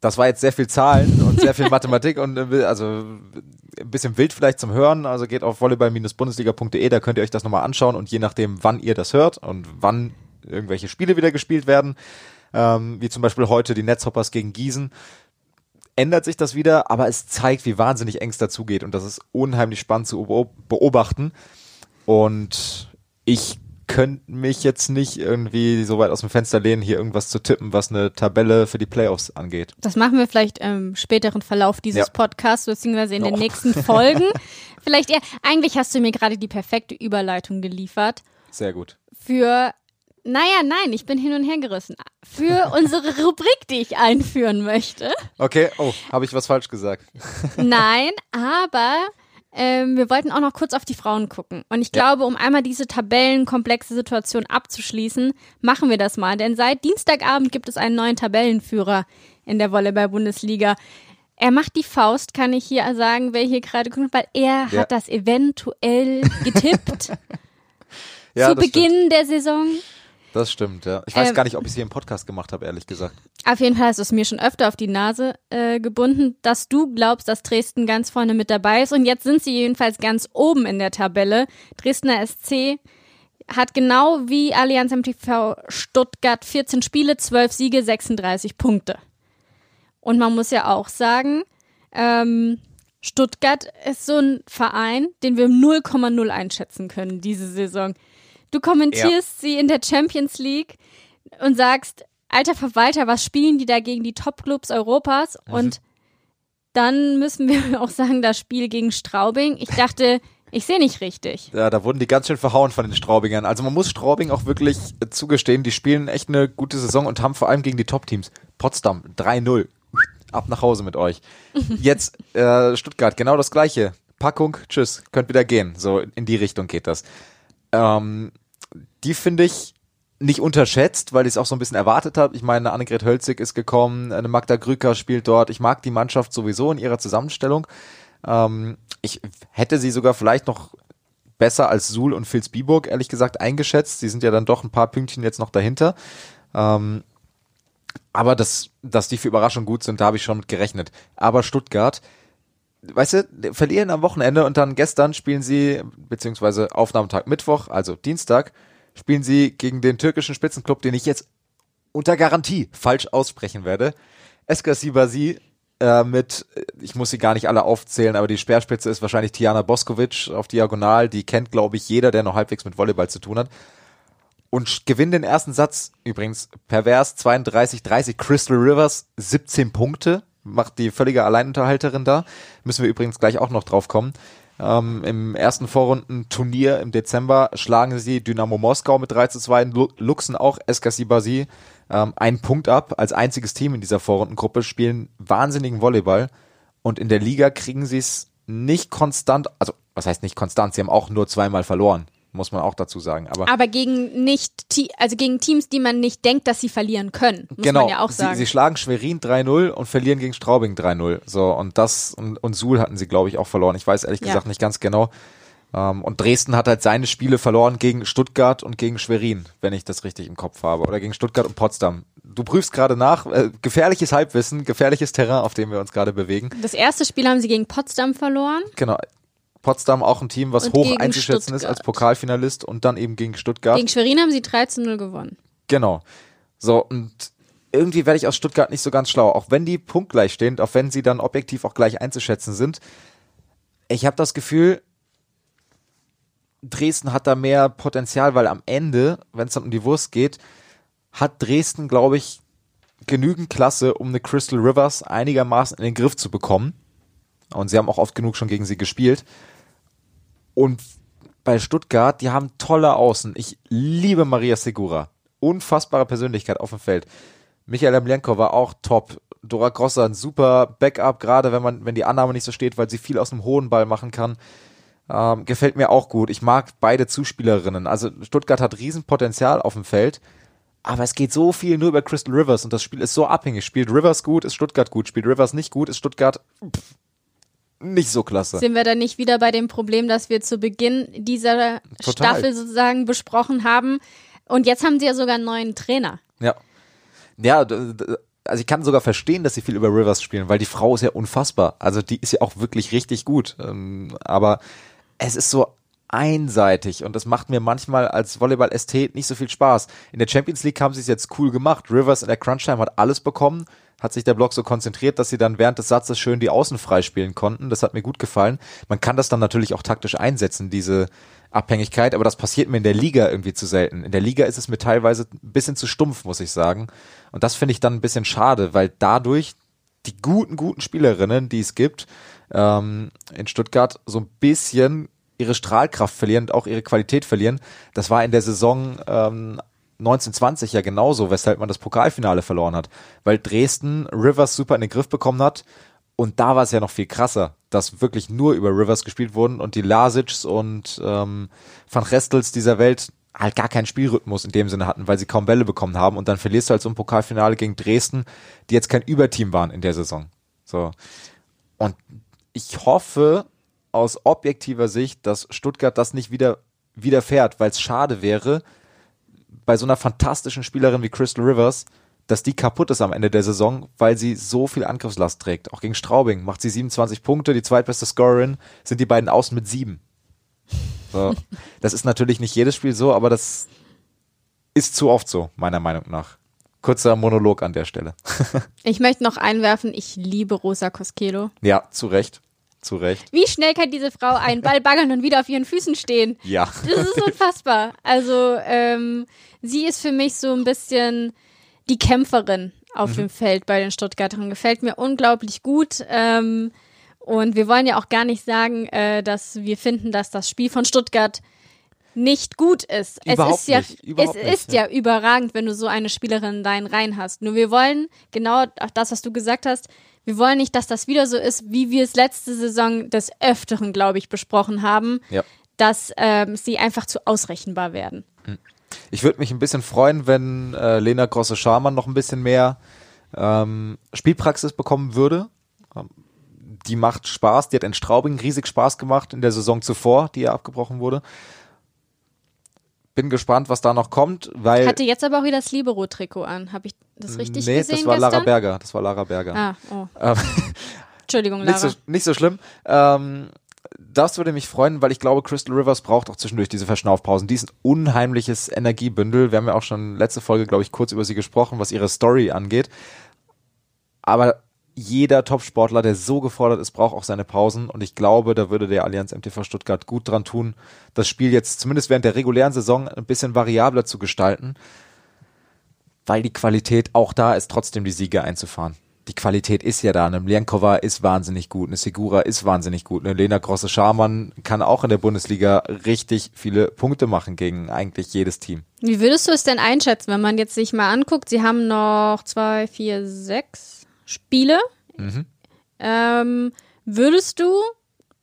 Das war jetzt sehr viel Zahlen und sehr viel Mathematik und äh, also ein bisschen wild vielleicht zum Hören. Also geht auf volleyball-bundesliga.de, da könnt ihr euch das nochmal anschauen und je nachdem, wann ihr das hört und wann irgendwelche Spiele wieder gespielt werden, ähm, wie zum Beispiel heute die Netzhoppers gegen Gießen, ändert sich das wieder, aber es zeigt, wie wahnsinnig eng es dazugeht und das ist unheimlich spannend zu beobachten. Und ich könnte mich jetzt nicht irgendwie so weit aus dem Fenster lehnen, hier irgendwas zu tippen, was eine Tabelle für die Playoffs angeht. Das machen wir vielleicht im späteren Verlauf dieses ja. Podcasts, beziehungsweise in oh. den nächsten Folgen. vielleicht eher, eigentlich hast du mir gerade die perfekte Überleitung geliefert. Sehr gut. Für naja, nein, ich bin hin und her gerissen. Für unsere Rubrik, die ich einführen möchte. Okay, oh, habe ich was falsch gesagt? Nein, aber ähm, wir wollten auch noch kurz auf die Frauen gucken. Und ich ja. glaube, um einmal diese tabellenkomplexe Situation abzuschließen, machen wir das mal. Denn seit Dienstagabend gibt es einen neuen Tabellenführer in der Volleyball-Bundesliga. Er macht die Faust, kann ich hier sagen, wer hier gerade guckt, weil er ja. hat das eventuell getippt. ja, zu Beginn stimmt. der Saison. Das stimmt, ja. Ich weiß ähm, gar nicht, ob ich es hier im Podcast gemacht habe, ehrlich gesagt. Auf jeden Fall hast du es mir schon öfter auf die Nase äh, gebunden, dass du glaubst, dass Dresden ganz vorne mit dabei ist. Und jetzt sind sie jedenfalls ganz oben in der Tabelle. Dresdner SC hat genau wie Allianz MTV Stuttgart 14 Spiele, 12 Siege, 36 Punkte. Und man muss ja auch sagen, ähm, Stuttgart ist so ein Verein, den wir 0,0 einschätzen können diese Saison Du kommentierst sie in der Champions League und sagst, alter Verwalter, was spielen die da gegen die Top-Clubs Europas? Mhm. Und dann müssen wir auch sagen, das Spiel gegen Straubing. Ich dachte, ich sehe nicht richtig. Ja, da wurden die ganz schön verhauen von den Straubingern. Also man muss Straubing auch wirklich zugestehen, die spielen echt eine gute Saison und haben vor allem gegen die Top-Teams. Potsdam 3-0. Ab nach Hause mit euch. Jetzt äh, Stuttgart, genau das gleiche. Packung, tschüss, könnt wieder gehen. So in die Richtung geht das. Ähm, die finde ich nicht unterschätzt, weil ich es auch so ein bisschen erwartet habe. Ich meine, Annegret Hölzig ist gekommen, eine Magda Grücker spielt dort. Ich mag die Mannschaft sowieso in ihrer Zusammenstellung. Ähm, ich hätte sie sogar vielleicht noch besser als Suhl und Fils Biburg, ehrlich gesagt, eingeschätzt. Sie sind ja dann doch ein paar Pünktchen jetzt noch dahinter. Ähm, aber das, dass die für Überraschung gut sind, da habe ich schon mit gerechnet. Aber Stuttgart, weißt du, verlieren am Wochenende und dann gestern spielen sie, beziehungsweise Aufnahmetag Mittwoch, also Dienstag, spielen sie gegen den türkischen Spitzenclub, den ich jetzt unter Garantie falsch aussprechen werde. Eskasibasi äh, mit, äh, ich muss sie gar nicht alle aufzählen, aber die Speerspitze ist wahrscheinlich Tiana Boskovic auf Diagonal. Die kennt, glaube ich, jeder, der noch halbwegs mit Volleyball zu tun hat. Und gewinnt den ersten Satz, übrigens pervers, 32-30, Crystal Rivers, 17 Punkte, macht die völlige Alleinunterhalterin da. Müssen wir übrigens gleich auch noch drauf kommen. Ähm, Im ersten Vorrundenturnier im Dezember schlagen sie Dynamo Moskau mit 3 zu 2, Lu- luxen auch Eskasibasi ähm, einen Punkt ab. Als einziges Team in dieser Vorrundengruppe spielen wahnsinnigen Volleyball. Und in der Liga kriegen sie es nicht konstant, also was heißt nicht konstant, sie haben auch nur zweimal verloren, muss man auch dazu sagen. Aber Aber gegen nicht, also gegen Teams, die man nicht denkt, dass sie verlieren können, muss genau, man ja auch sie, sagen. sie schlagen Schwerin 3-0 und verlieren gegen Straubing 3-0. So, und das, und, und Suhl hatten sie, glaube ich, auch verloren. Ich weiß ehrlich Ja. gesagt nicht ganz genau. Ähm, und Dresden hat halt seine Spiele verloren gegen Stuttgart und gegen Schwerin, wenn ich das richtig im Kopf habe. Oder gegen Stuttgart und Potsdam. Du prüfst gerade nach, äh, gefährliches Halbwissen, gefährliches Terrain, auf dem wir uns gerade bewegen. das erste Spiel haben sie gegen Potsdam verloren. Genau. Potsdam auch ein Team, was Und hoch einzuschätzen ist Stuttgart. als Pokalfinalist und dann eben gegen Stuttgart. Gegen Schwerin haben sie 3 zu 0 gewonnen. Genau. So, und irgendwie werde ich aus Stuttgart nicht so ganz schlau. Auch wenn die punktgleich stehen, auch wenn sie dann objektiv auch gleich einzuschätzen sind. Ich habe das Gefühl, Dresden hat da mehr Potenzial, weil am Ende, wenn es dann um die Wurst geht, hat Dresden, glaube ich, genügend Klasse, um eine Crystal Rivers einigermaßen in den Griff zu bekommen. Und sie haben auch oft genug schon gegen sie gespielt. Und bei Stuttgart, die haben tolle Außen. Ich liebe Maria Segura. Unfassbare Persönlichkeit auf dem Feld. Michael Emlenko war auch top. Dora Grosser ein super Backup, gerade wenn man, wenn die Annahme nicht so steht, weil sie viel aus dem hohen Ball machen kann. Ähm, gefällt mir auch gut. Ich mag beide Zuspielerinnen. Also Stuttgart hat Riesenpotenzial auf dem Feld. Aber es geht so viel nur über Crystal Rivers und das Spiel ist so abhängig. Spielt Rivers gut, ist Stuttgart gut. Spielt Rivers nicht gut, ist Stuttgart pff, nicht so klasse. Sind wir dann nicht wieder bei dem Problem, das wir zu Beginn dieser Total. Staffel sozusagen besprochen haben? Und jetzt haben sie ja sogar einen neuen Trainer. Ja. Ja, also ich kann sogar verstehen, dass sie viel über Rivers spielen, weil die Frau ist ja unfassbar. Also die ist ja auch wirklich richtig gut. Ähm, aber es ist so einseitig und das macht mir manchmal als Volleyball-Ästhet nicht so viel Spaß. In der Champions League haben sie es jetzt cool gemacht. Rivers in der Crunch-Time hat alles bekommen, hat sich der Block so konzentriert, dass sie dann während des Satzes schön die Außen freispielen konnten. Das hat mir gut gefallen. Man kann das dann natürlich auch taktisch einsetzen, diese Abhängigkeit, aber das passiert mir in der Liga irgendwie zu selten. In der Liga ist es mir teilweise ein bisschen zu stumpf, muss ich sagen. Und das finde ich dann ein bisschen schade, weil dadurch die guten, guten Spielerinnen, die es gibt, ähm, in Stuttgart so ein bisschen ihre Strahlkraft verlieren und auch ihre Qualität verlieren. Das war in der Saison ähm, 1920 ja genauso, weshalb man das Pokalfinale verloren hat. Weil Dresden Rivers super in den Griff bekommen hat und da war es ja noch viel krasser, dass wirklich nur über Rivers gespielt wurden und die Lasics und ähm, Van Restels dieser Welt halt gar keinen Spielrhythmus in dem Sinne hatten, weil sie kaum Bälle bekommen haben und dann verlierst du halt so ein Pokalfinale gegen Dresden, die jetzt kein Überteam waren in der Saison. So. Und ich hoffe aus objektiver Sicht, dass Stuttgart das nicht wieder widerfährt, weil es schade wäre, bei so einer fantastischen Spielerin wie Crystal Rivers, dass die kaputt ist am Ende der Saison, weil sie so viel Angriffslast trägt. Auch gegen Straubing macht sie 27 Punkte, die zweitbeste Scorerin sind die beiden Außen mit sieben. So. Das ist natürlich nicht jedes Spiel so, aber das ist zu oft so, meiner Meinung nach. Kurzer Monolog an der Stelle. Ich möchte noch einwerfen, ich liebe Rosa Koskelo. Ja, zu Recht. Zu Recht. Wie schnell kann diese Frau einen Ball baggern und wieder auf ihren Füßen stehen? Ja. Das ist unfassbar. Also ähm, sie ist für mich so ein bisschen die Kämpferin auf dem Feld bei den Stuttgartern. Gefällt mir unglaublich gut. Ähm, und wir wollen ja auch gar nicht sagen, äh, dass wir finden, dass das Spiel von Stuttgart nicht gut ist. Überhaupt es ist ja, nicht, es nicht, ist ja. überragend, wenn du so eine Spielerin in deinen Reihen hast. Nur wir wollen genau das, was du gesagt hast. Wir wollen nicht, dass das wieder so ist, wie wir es letzte Saison des Öfteren, glaube ich, besprochen haben, Ja. dass ähm, sie einfach zu ausrechenbar werden. Ich würde mich ein bisschen freuen, wenn äh, Lena Grosse-Scharmann noch ein bisschen mehr ähm, Spielpraxis bekommen würde. Ähm, die macht Spaß. Die hat in Straubing riesig Spaß gemacht in der Saison zuvor, die ja abgebrochen wurde. Bin gespannt, was da noch kommt, weil Hatte jetzt aber auch wieder das Libero-Trikot an. Habe ich das richtig nee, gesehen das war Lara gestern? Berger. Das war Lara Berger. Ah, oh. Ähm, Entschuldigung, nicht, Lara. so, nicht so schlimm. Ähm, das würde mich freuen, weil ich glaube, Crystal Rivers braucht auch zwischendurch diese Verschnaufpausen. Die ist ein unheimliches Energiebündel. Wir haben ja auch schon letzte Folge, glaube ich, kurz über sie gesprochen, was ihre Story angeht. Aber jeder Top-Sportler, der so gefordert ist, braucht auch seine Pausen. Und ich glaube, da würde der Allianz MTV Stuttgart gut dran tun, das Spiel jetzt zumindest während der regulären Saison ein bisschen variabler zu gestalten, weil die Qualität auch da ist, trotzdem die Siege einzufahren. Die Qualität ist ja da. Eine Mljankova ist wahnsinnig gut, eine Segura ist wahnsinnig gut, eine Lena Grosse-Scharmann kann auch in der Bundesliga richtig viele Punkte machen gegen eigentlich jedes Team. Wie würdest du es denn einschätzen, wenn man jetzt sich mal anguckt? Sie haben noch zwei, vier, sechs Spiele. Ähm, würdest du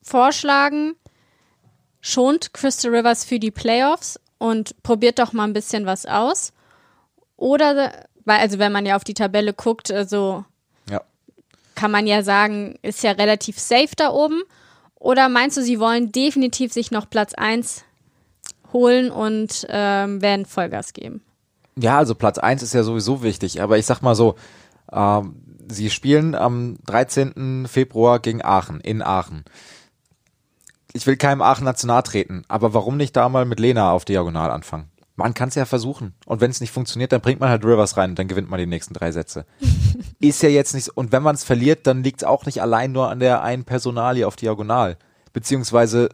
vorschlagen, schont Crystal Rivers für die Playoffs und probiert doch mal ein bisschen was aus? Oder, weil, also wenn man ja auf die Tabelle guckt, also Ja. kann man ja sagen, ist ja relativ safe da oben. Oder meinst du, sie wollen definitiv sich noch Platz 1 holen und ähm, werden Vollgas geben? Ja, also Platz eins ist ja sowieso wichtig, aber ich sag mal so, ähm, sie spielen am 13. Februar gegen Aachen, in Aachen. Ich will keinem Aachener zu nahe treten, aber warum nicht da mal mit Lena auf Diagonal anfangen? Man kann es ja versuchen. Und wenn es nicht funktioniert, dann bringt man halt Rivers rein und dann gewinnt man die nächsten drei Sätze. ist ja jetzt nicht so. Und wenn man es verliert, dann liegt es auch nicht allein nur an der einen Personalie auf Diagonal. Beziehungsweise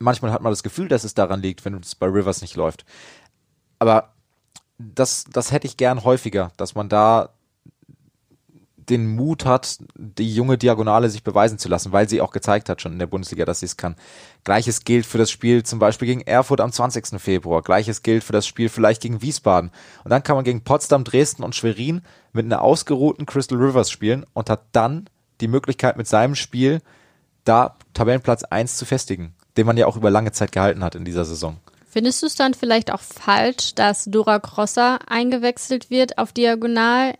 manchmal hat man das Gefühl, dass es daran liegt, wenn es bei Rivers nicht läuft. Aber das, das hätte ich gern häufiger, dass man da den Mut hat, die junge Diagonale sich beweisen zu lassen, weil sie auch gezeigt hat schon in der Bundesliga, dass sie es kann. Gleiches gilt für das Spiel zum Beispiel gegen Erfurt am 20. Februar. Gleiches gilt für das Spiel vielleicht gegen Wiesbaden. Und dann kann man gegen Potsdam, Dresden und Schwerin mit einer ausgeruhten Crystal Rivers spielen und hat dann die Möglichkeit mit seinem Spiel da Tabellenplatz 1 zu festigen, den man ja auch über lange Zeit gehalten hat in dieser Saison. Findest du es dann vielleicht auch falsch, dass Dora Crosser eingewechselt wird auf Diagonal?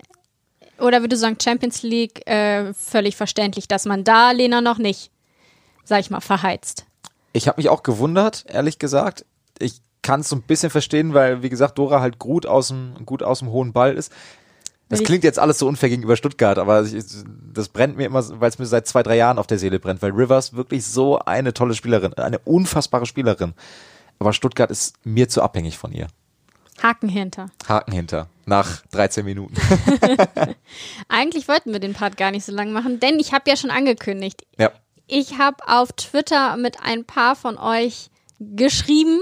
Oder würdest du sagen, Champions League äh, völlig verständlich, dass man da Lena noch nicht, sag ich mal, verheizt? Ich habe mich auch gewundert, ehrlich gesagt. Ich kann es so ein bisschen verstehen, weil, wie gesagt, Dora halt gut aus dem, gut aus dem hohen Ball ist. Das klingt jetzt alles so unfair gegenüber Stuttgart, aber ich, das brennt mir immer, weil es mir seit zwei, drei Jahren auf der Seele brennt, weil Rivers wirklich so eine tolle Spielerin, eine unfassbare Spielerin. Aber Stuttgart ist mir zu abhängig von ihr. Haken hinter. Haken hinter. Nach 13 Minuten. Eigentlich wollten wir den Part gar nicht so lang machen, denn ich habe ja schon angekündigt, ja. ich habe auf Twitter mit ein paar von euch geschrieben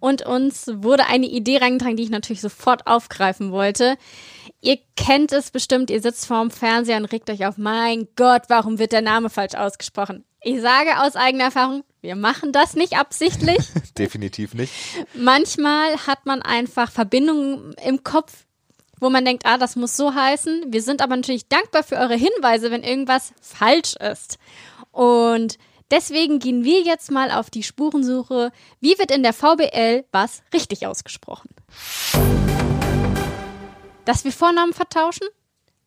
und uns wurde eine Idee reingetragen, die ich natürlich sofort aufgreifen wollte. Ihr kennt es bestimmt, ihr sitzt vorm Fernseher und regt euch auf, mein Gott, warum wird der Name falsch ausgesprochen? Ich sage aus eigener Erfahrung, wir machen das nicht absichtlich. Definitiv nicht. Manchmal hat man einfach Verbindungen im Kopf, wo man denkt, ah, das muss so heißen. Wir sind aber natürlich dankbar für eure Hinweise, wenn irgendwas falsch ist. Und deswegen gehen wir jetzt mal auf die Spurensuche. Wie wird in der VBL was richtig ausgesprochen? Dass wir Vornamen vertauschen?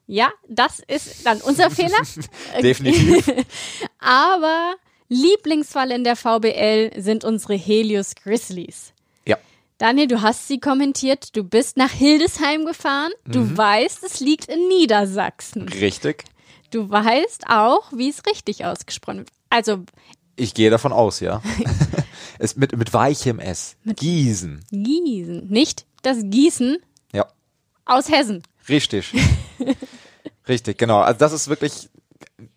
Ja, das ist dann unser Fehler. Definitiv. Aber Lieblingsfall in der VBL sind unsere Helios Grizzlies. Daniel, du hast sie kommentiert. Du bist nach Hildesheim gefahren. Du Mhm. weißt, es liegt in Niedersachsen. Richtig. Du weißt auch, wie es richtig ausgesprochen wird. Also Ich gehe davon aus, ja. es mit, mit weichem S. Gießen. Gießen, nicht das Gießen Ja. aus Hessen. Richtig. Richtig, genau. Also das ist wirklich, ich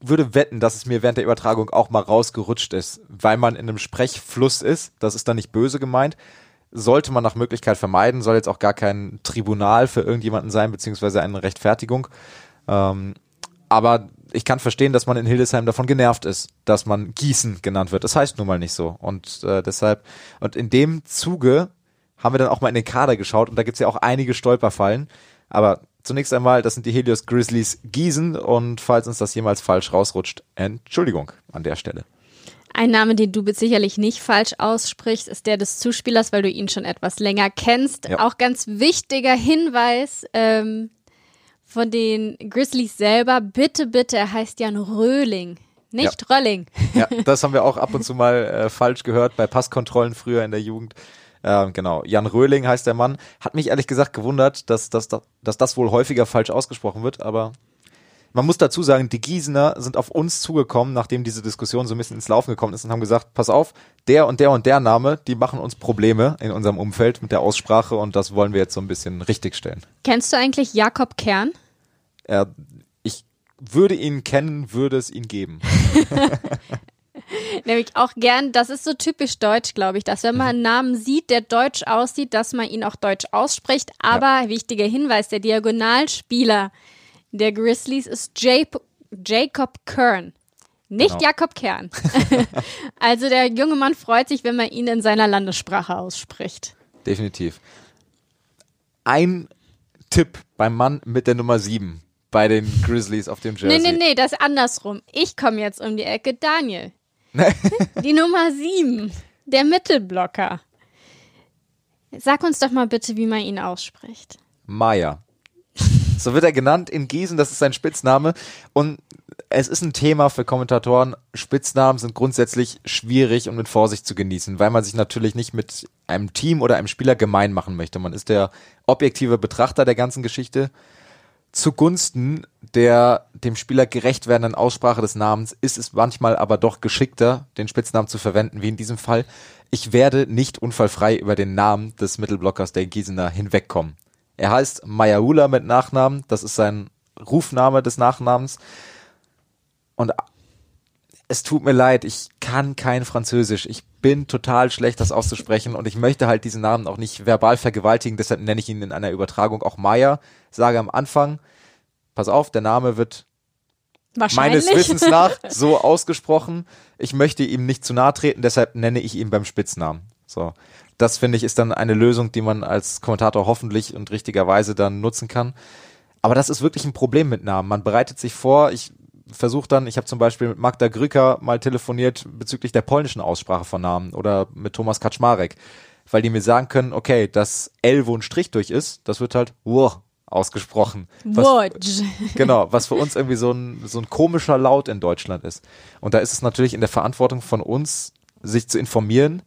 würde wetten, dass es mir während der Übertragung auch mal rausgerutscht ist, weil man in einem Sprechfluss ist. Das ist dann nicht böse gemeint. Sollte man nach Möglichkeit vermeiden, soll jetzt auch gar kein Tribunal für irgendjemanden sein, beziehungsweise eine Rechtfertigung. Ähm, aber ich kann verstehen, dass man in Hildesheim davon genervt ist, dass man Gießen genannt wird. Das heißt nun mal nicht so. Und äh, deshalb, und in dem Zuge haben wir dann auch mal in den Kader geschaut und da gibt's ja auch einige Stolperfallen. Aber zunächst einmal, das sind die Helios Grizzlies Gießen und falls uns das jemals falsch rausrutscht, Entschuldigung an der Stelle. Ein Name, den du sicherlich nicht falsch aussprichst, ist der des Zuspielers, weil du ihn schon etwas länger kennst. Ja. Auch ganz wichtiger Hinweis ähm, von den Grizzlies selber. Bitte, bitte, er heißt Jan Röhling, nicht Rölling. Ja, das haben wir auch ab und zu mal äh, falsch gehört bei Passkontrollen früher in der Jugend. Ähm, genau, Jan Röhling heißt der Mann. Hat mich ehrlich gesagt gewundert, dass, dass, dass das wohl häufiger falsch ausgesprochen wird, aber man muss dazu sagen, die Gießener sind auf uns zugekommen, nachdem diese Diskussion so ein bisschen ins Laufen gekommen ist und haben gesagt, pass auf, der und der und der Name, die machen uns Probleme in unserem Umfeld mit der Aussprache und das wollen wir jetzt so ein bisschen richtigstellen. Kennst du eigentlich Jakob Kern? Äh, ich würde ihn kennen, würde es ihn geben. Nämlich auch gern, das ist so typisch deutsch, glaube ich, dass wenn man einen Namen sieht, der deutsch aussieht, dass man ihn auch deutsch ausspricht. Aber wichtiger Hinweis, der Diagonalspieler der Grizzlies ist Jap Jacob Kern. Nicht Genau. Jakob Kern. also der junge Mann freut sich, wenn man ihn in seiner Landessprache ausspricht. Definitiv. Ein Tipp beim Mann mit der Nummer 7 bei den Grizzlies auf dem Jersey. Nee, nee, nee, das ist andersrum. Ich komme jetzt um die Ecke. Daniel. die Nummer sieben. Der Mittelblocker. Sag uns doch mal bitte, wie man ihn ausspricht. Maya. So wird er genannt in Gießen, das ist sein Spitzname. Und es ist ein Thema für Kommentatoren. Spitznamen sind grundsätzlich schwierig und mit Vorsicht zu genießen, weil man sich natürlich nicht mit einem Team oder einem Spieler gemein machen möchte. Man ist der objektive Betrachter der ganzen Geschichte. Zugunsten der dem Spieler gerecht werdenden Aussprache des Namens ist es manchmal aber doch geschickter, den Spitznamen zu verwenden, wie in diesem Fall. Ich werde nicht unfallfrei über den Namen des Mittelblockers der Gießener hinwegkommen. Er heißt Mayaula mit Nachnamen, das ist sein Rufname des Nachnamens. Und es tut mir leid, ich kann kein Französisch. Ich bin total schlecht, das auszusprechen und ich möchte halt diesen Namen auch nicht verbal vergewaltigen, deshalb nenne ich ihn in einer Übertragung auch Maya. Sage am Anfang, pass auf, der Name wird meines Wissens nach so ausgesprochen. Ich möchte ihm nicht zu nahe treten, deshalb nenne ich ihn beim Spitznamen. So. Das finde ich ist dann eine Lösung, die man als Kommentator hoffentlich und richtigerweise dann nutzen kann. Aber das ist wirklich ein Problem mit Namen. Man bereitet sich vor, ich versuche dann, ich habe zum Beispiel mit Magda Grücker mal telefoniert bezüglich der polnischen Aussprache von Namen oder mit Thomas Kaczmarek, weil die mir sagen können, okay, das L, wo ein Strich durch ist, das wird halt Wur ausgesprochen. Was, genau, was für uns irgendwie so ein, so ein komischer Laut in Deutschland ist. Und da ist es natürlich in der Verantwortung von uns, sich zu informieren.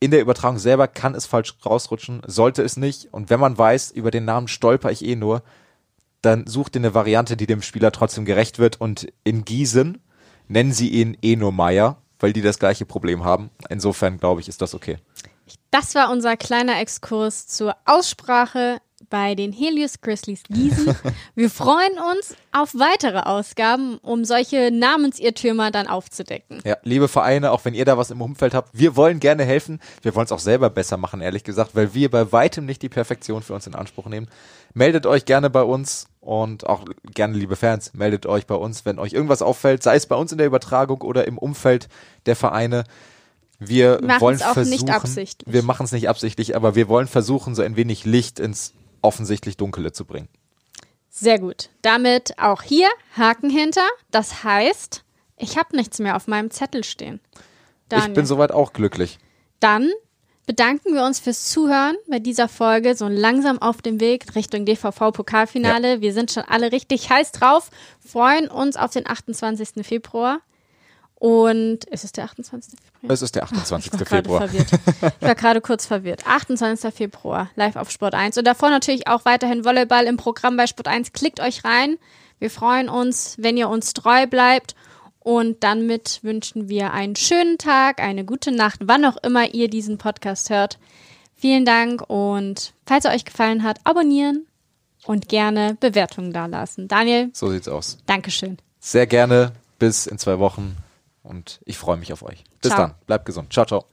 In der Übertragung selber kann es falsch rausrutschen, sollte es nicht. Und wenn man weiß, über den Namen stolper ich eh nur, dann sucht ihr eine Variante, die dem Spieler trotzdem gerecht wird. Und in Gießen nennen sie ihn Eno Meyer, weil die das gleiche Problem haben. Insofern glaube ich, ist das okay. Das war unser kleiner Exkurs zur Aussprache bei den Helios Grizzlies Gießen. Wir freuen uns auf weitere Ausgaben, um solche Namensirrtümer dann aufzudecken. Ja, liebe Vereine, auch wenn ihr da was im Umfeld habt, wir wollen gerne helfen. Wir wollen es auch selber besser machen, ehrlich gesagt, weil wir bei weitem nicht die Perfektion für uns in Anspruch nehmen. Meldet euch gerne bei uns und auch gerne, liebe Fans, meldet euch bei uns, wenn euch irgendwas auffällt, sei es bei uns in der Übertragung oder im Umfeld der Vereine. Wir Machen's wollen versuchen, nicht absichtlich. wir machen es nicht absichtlich, aber wir wollen versuchen, so ein wenig Licht ins offensichtlich Dunkle zu bringen. Sehr gut. Damit auch hier Haken hinter. Das heißt, ich habe nichts mehr auf meinem Zettel stehen. Daniel. Ich bin soweit auch glücklich. Dann bedanken wir uns fürs Zuhören bei dieser Folge. So langsam auf dem Weg Richtung DVV-Pokalfinale. Wir sind schon alle richtig heiß drauf, freuen uns auf den 28. Februar. Und ist es der 28. Februar? Es ist der 28. Ich war gerade Februar. verwirrt. Ich war gerade kurz verwirrt. 28. Februar, live auf Sport 1. Und davor natürlich auch weiterhin Volleyball im Programm bei Sport 1. Klickt euch rein. Wir freuen uns, wenn ihr uns treu bleibt. Und damit wünschen wir einen schönen Tag, eine gute Nacht, wann auch immer ihr diesen Podcast hört. Vielen Dank und falls er euch gefallen hat, abonnieren und gerne Bewertungen dalassen. Daniel, So sieht's aus. Dankeschön. Sehr gerne. Bis in zwei Wochen. Und ich freue mich auf euch. Bis Ciao. dann. Bleibt gesund. Ciao, ciao.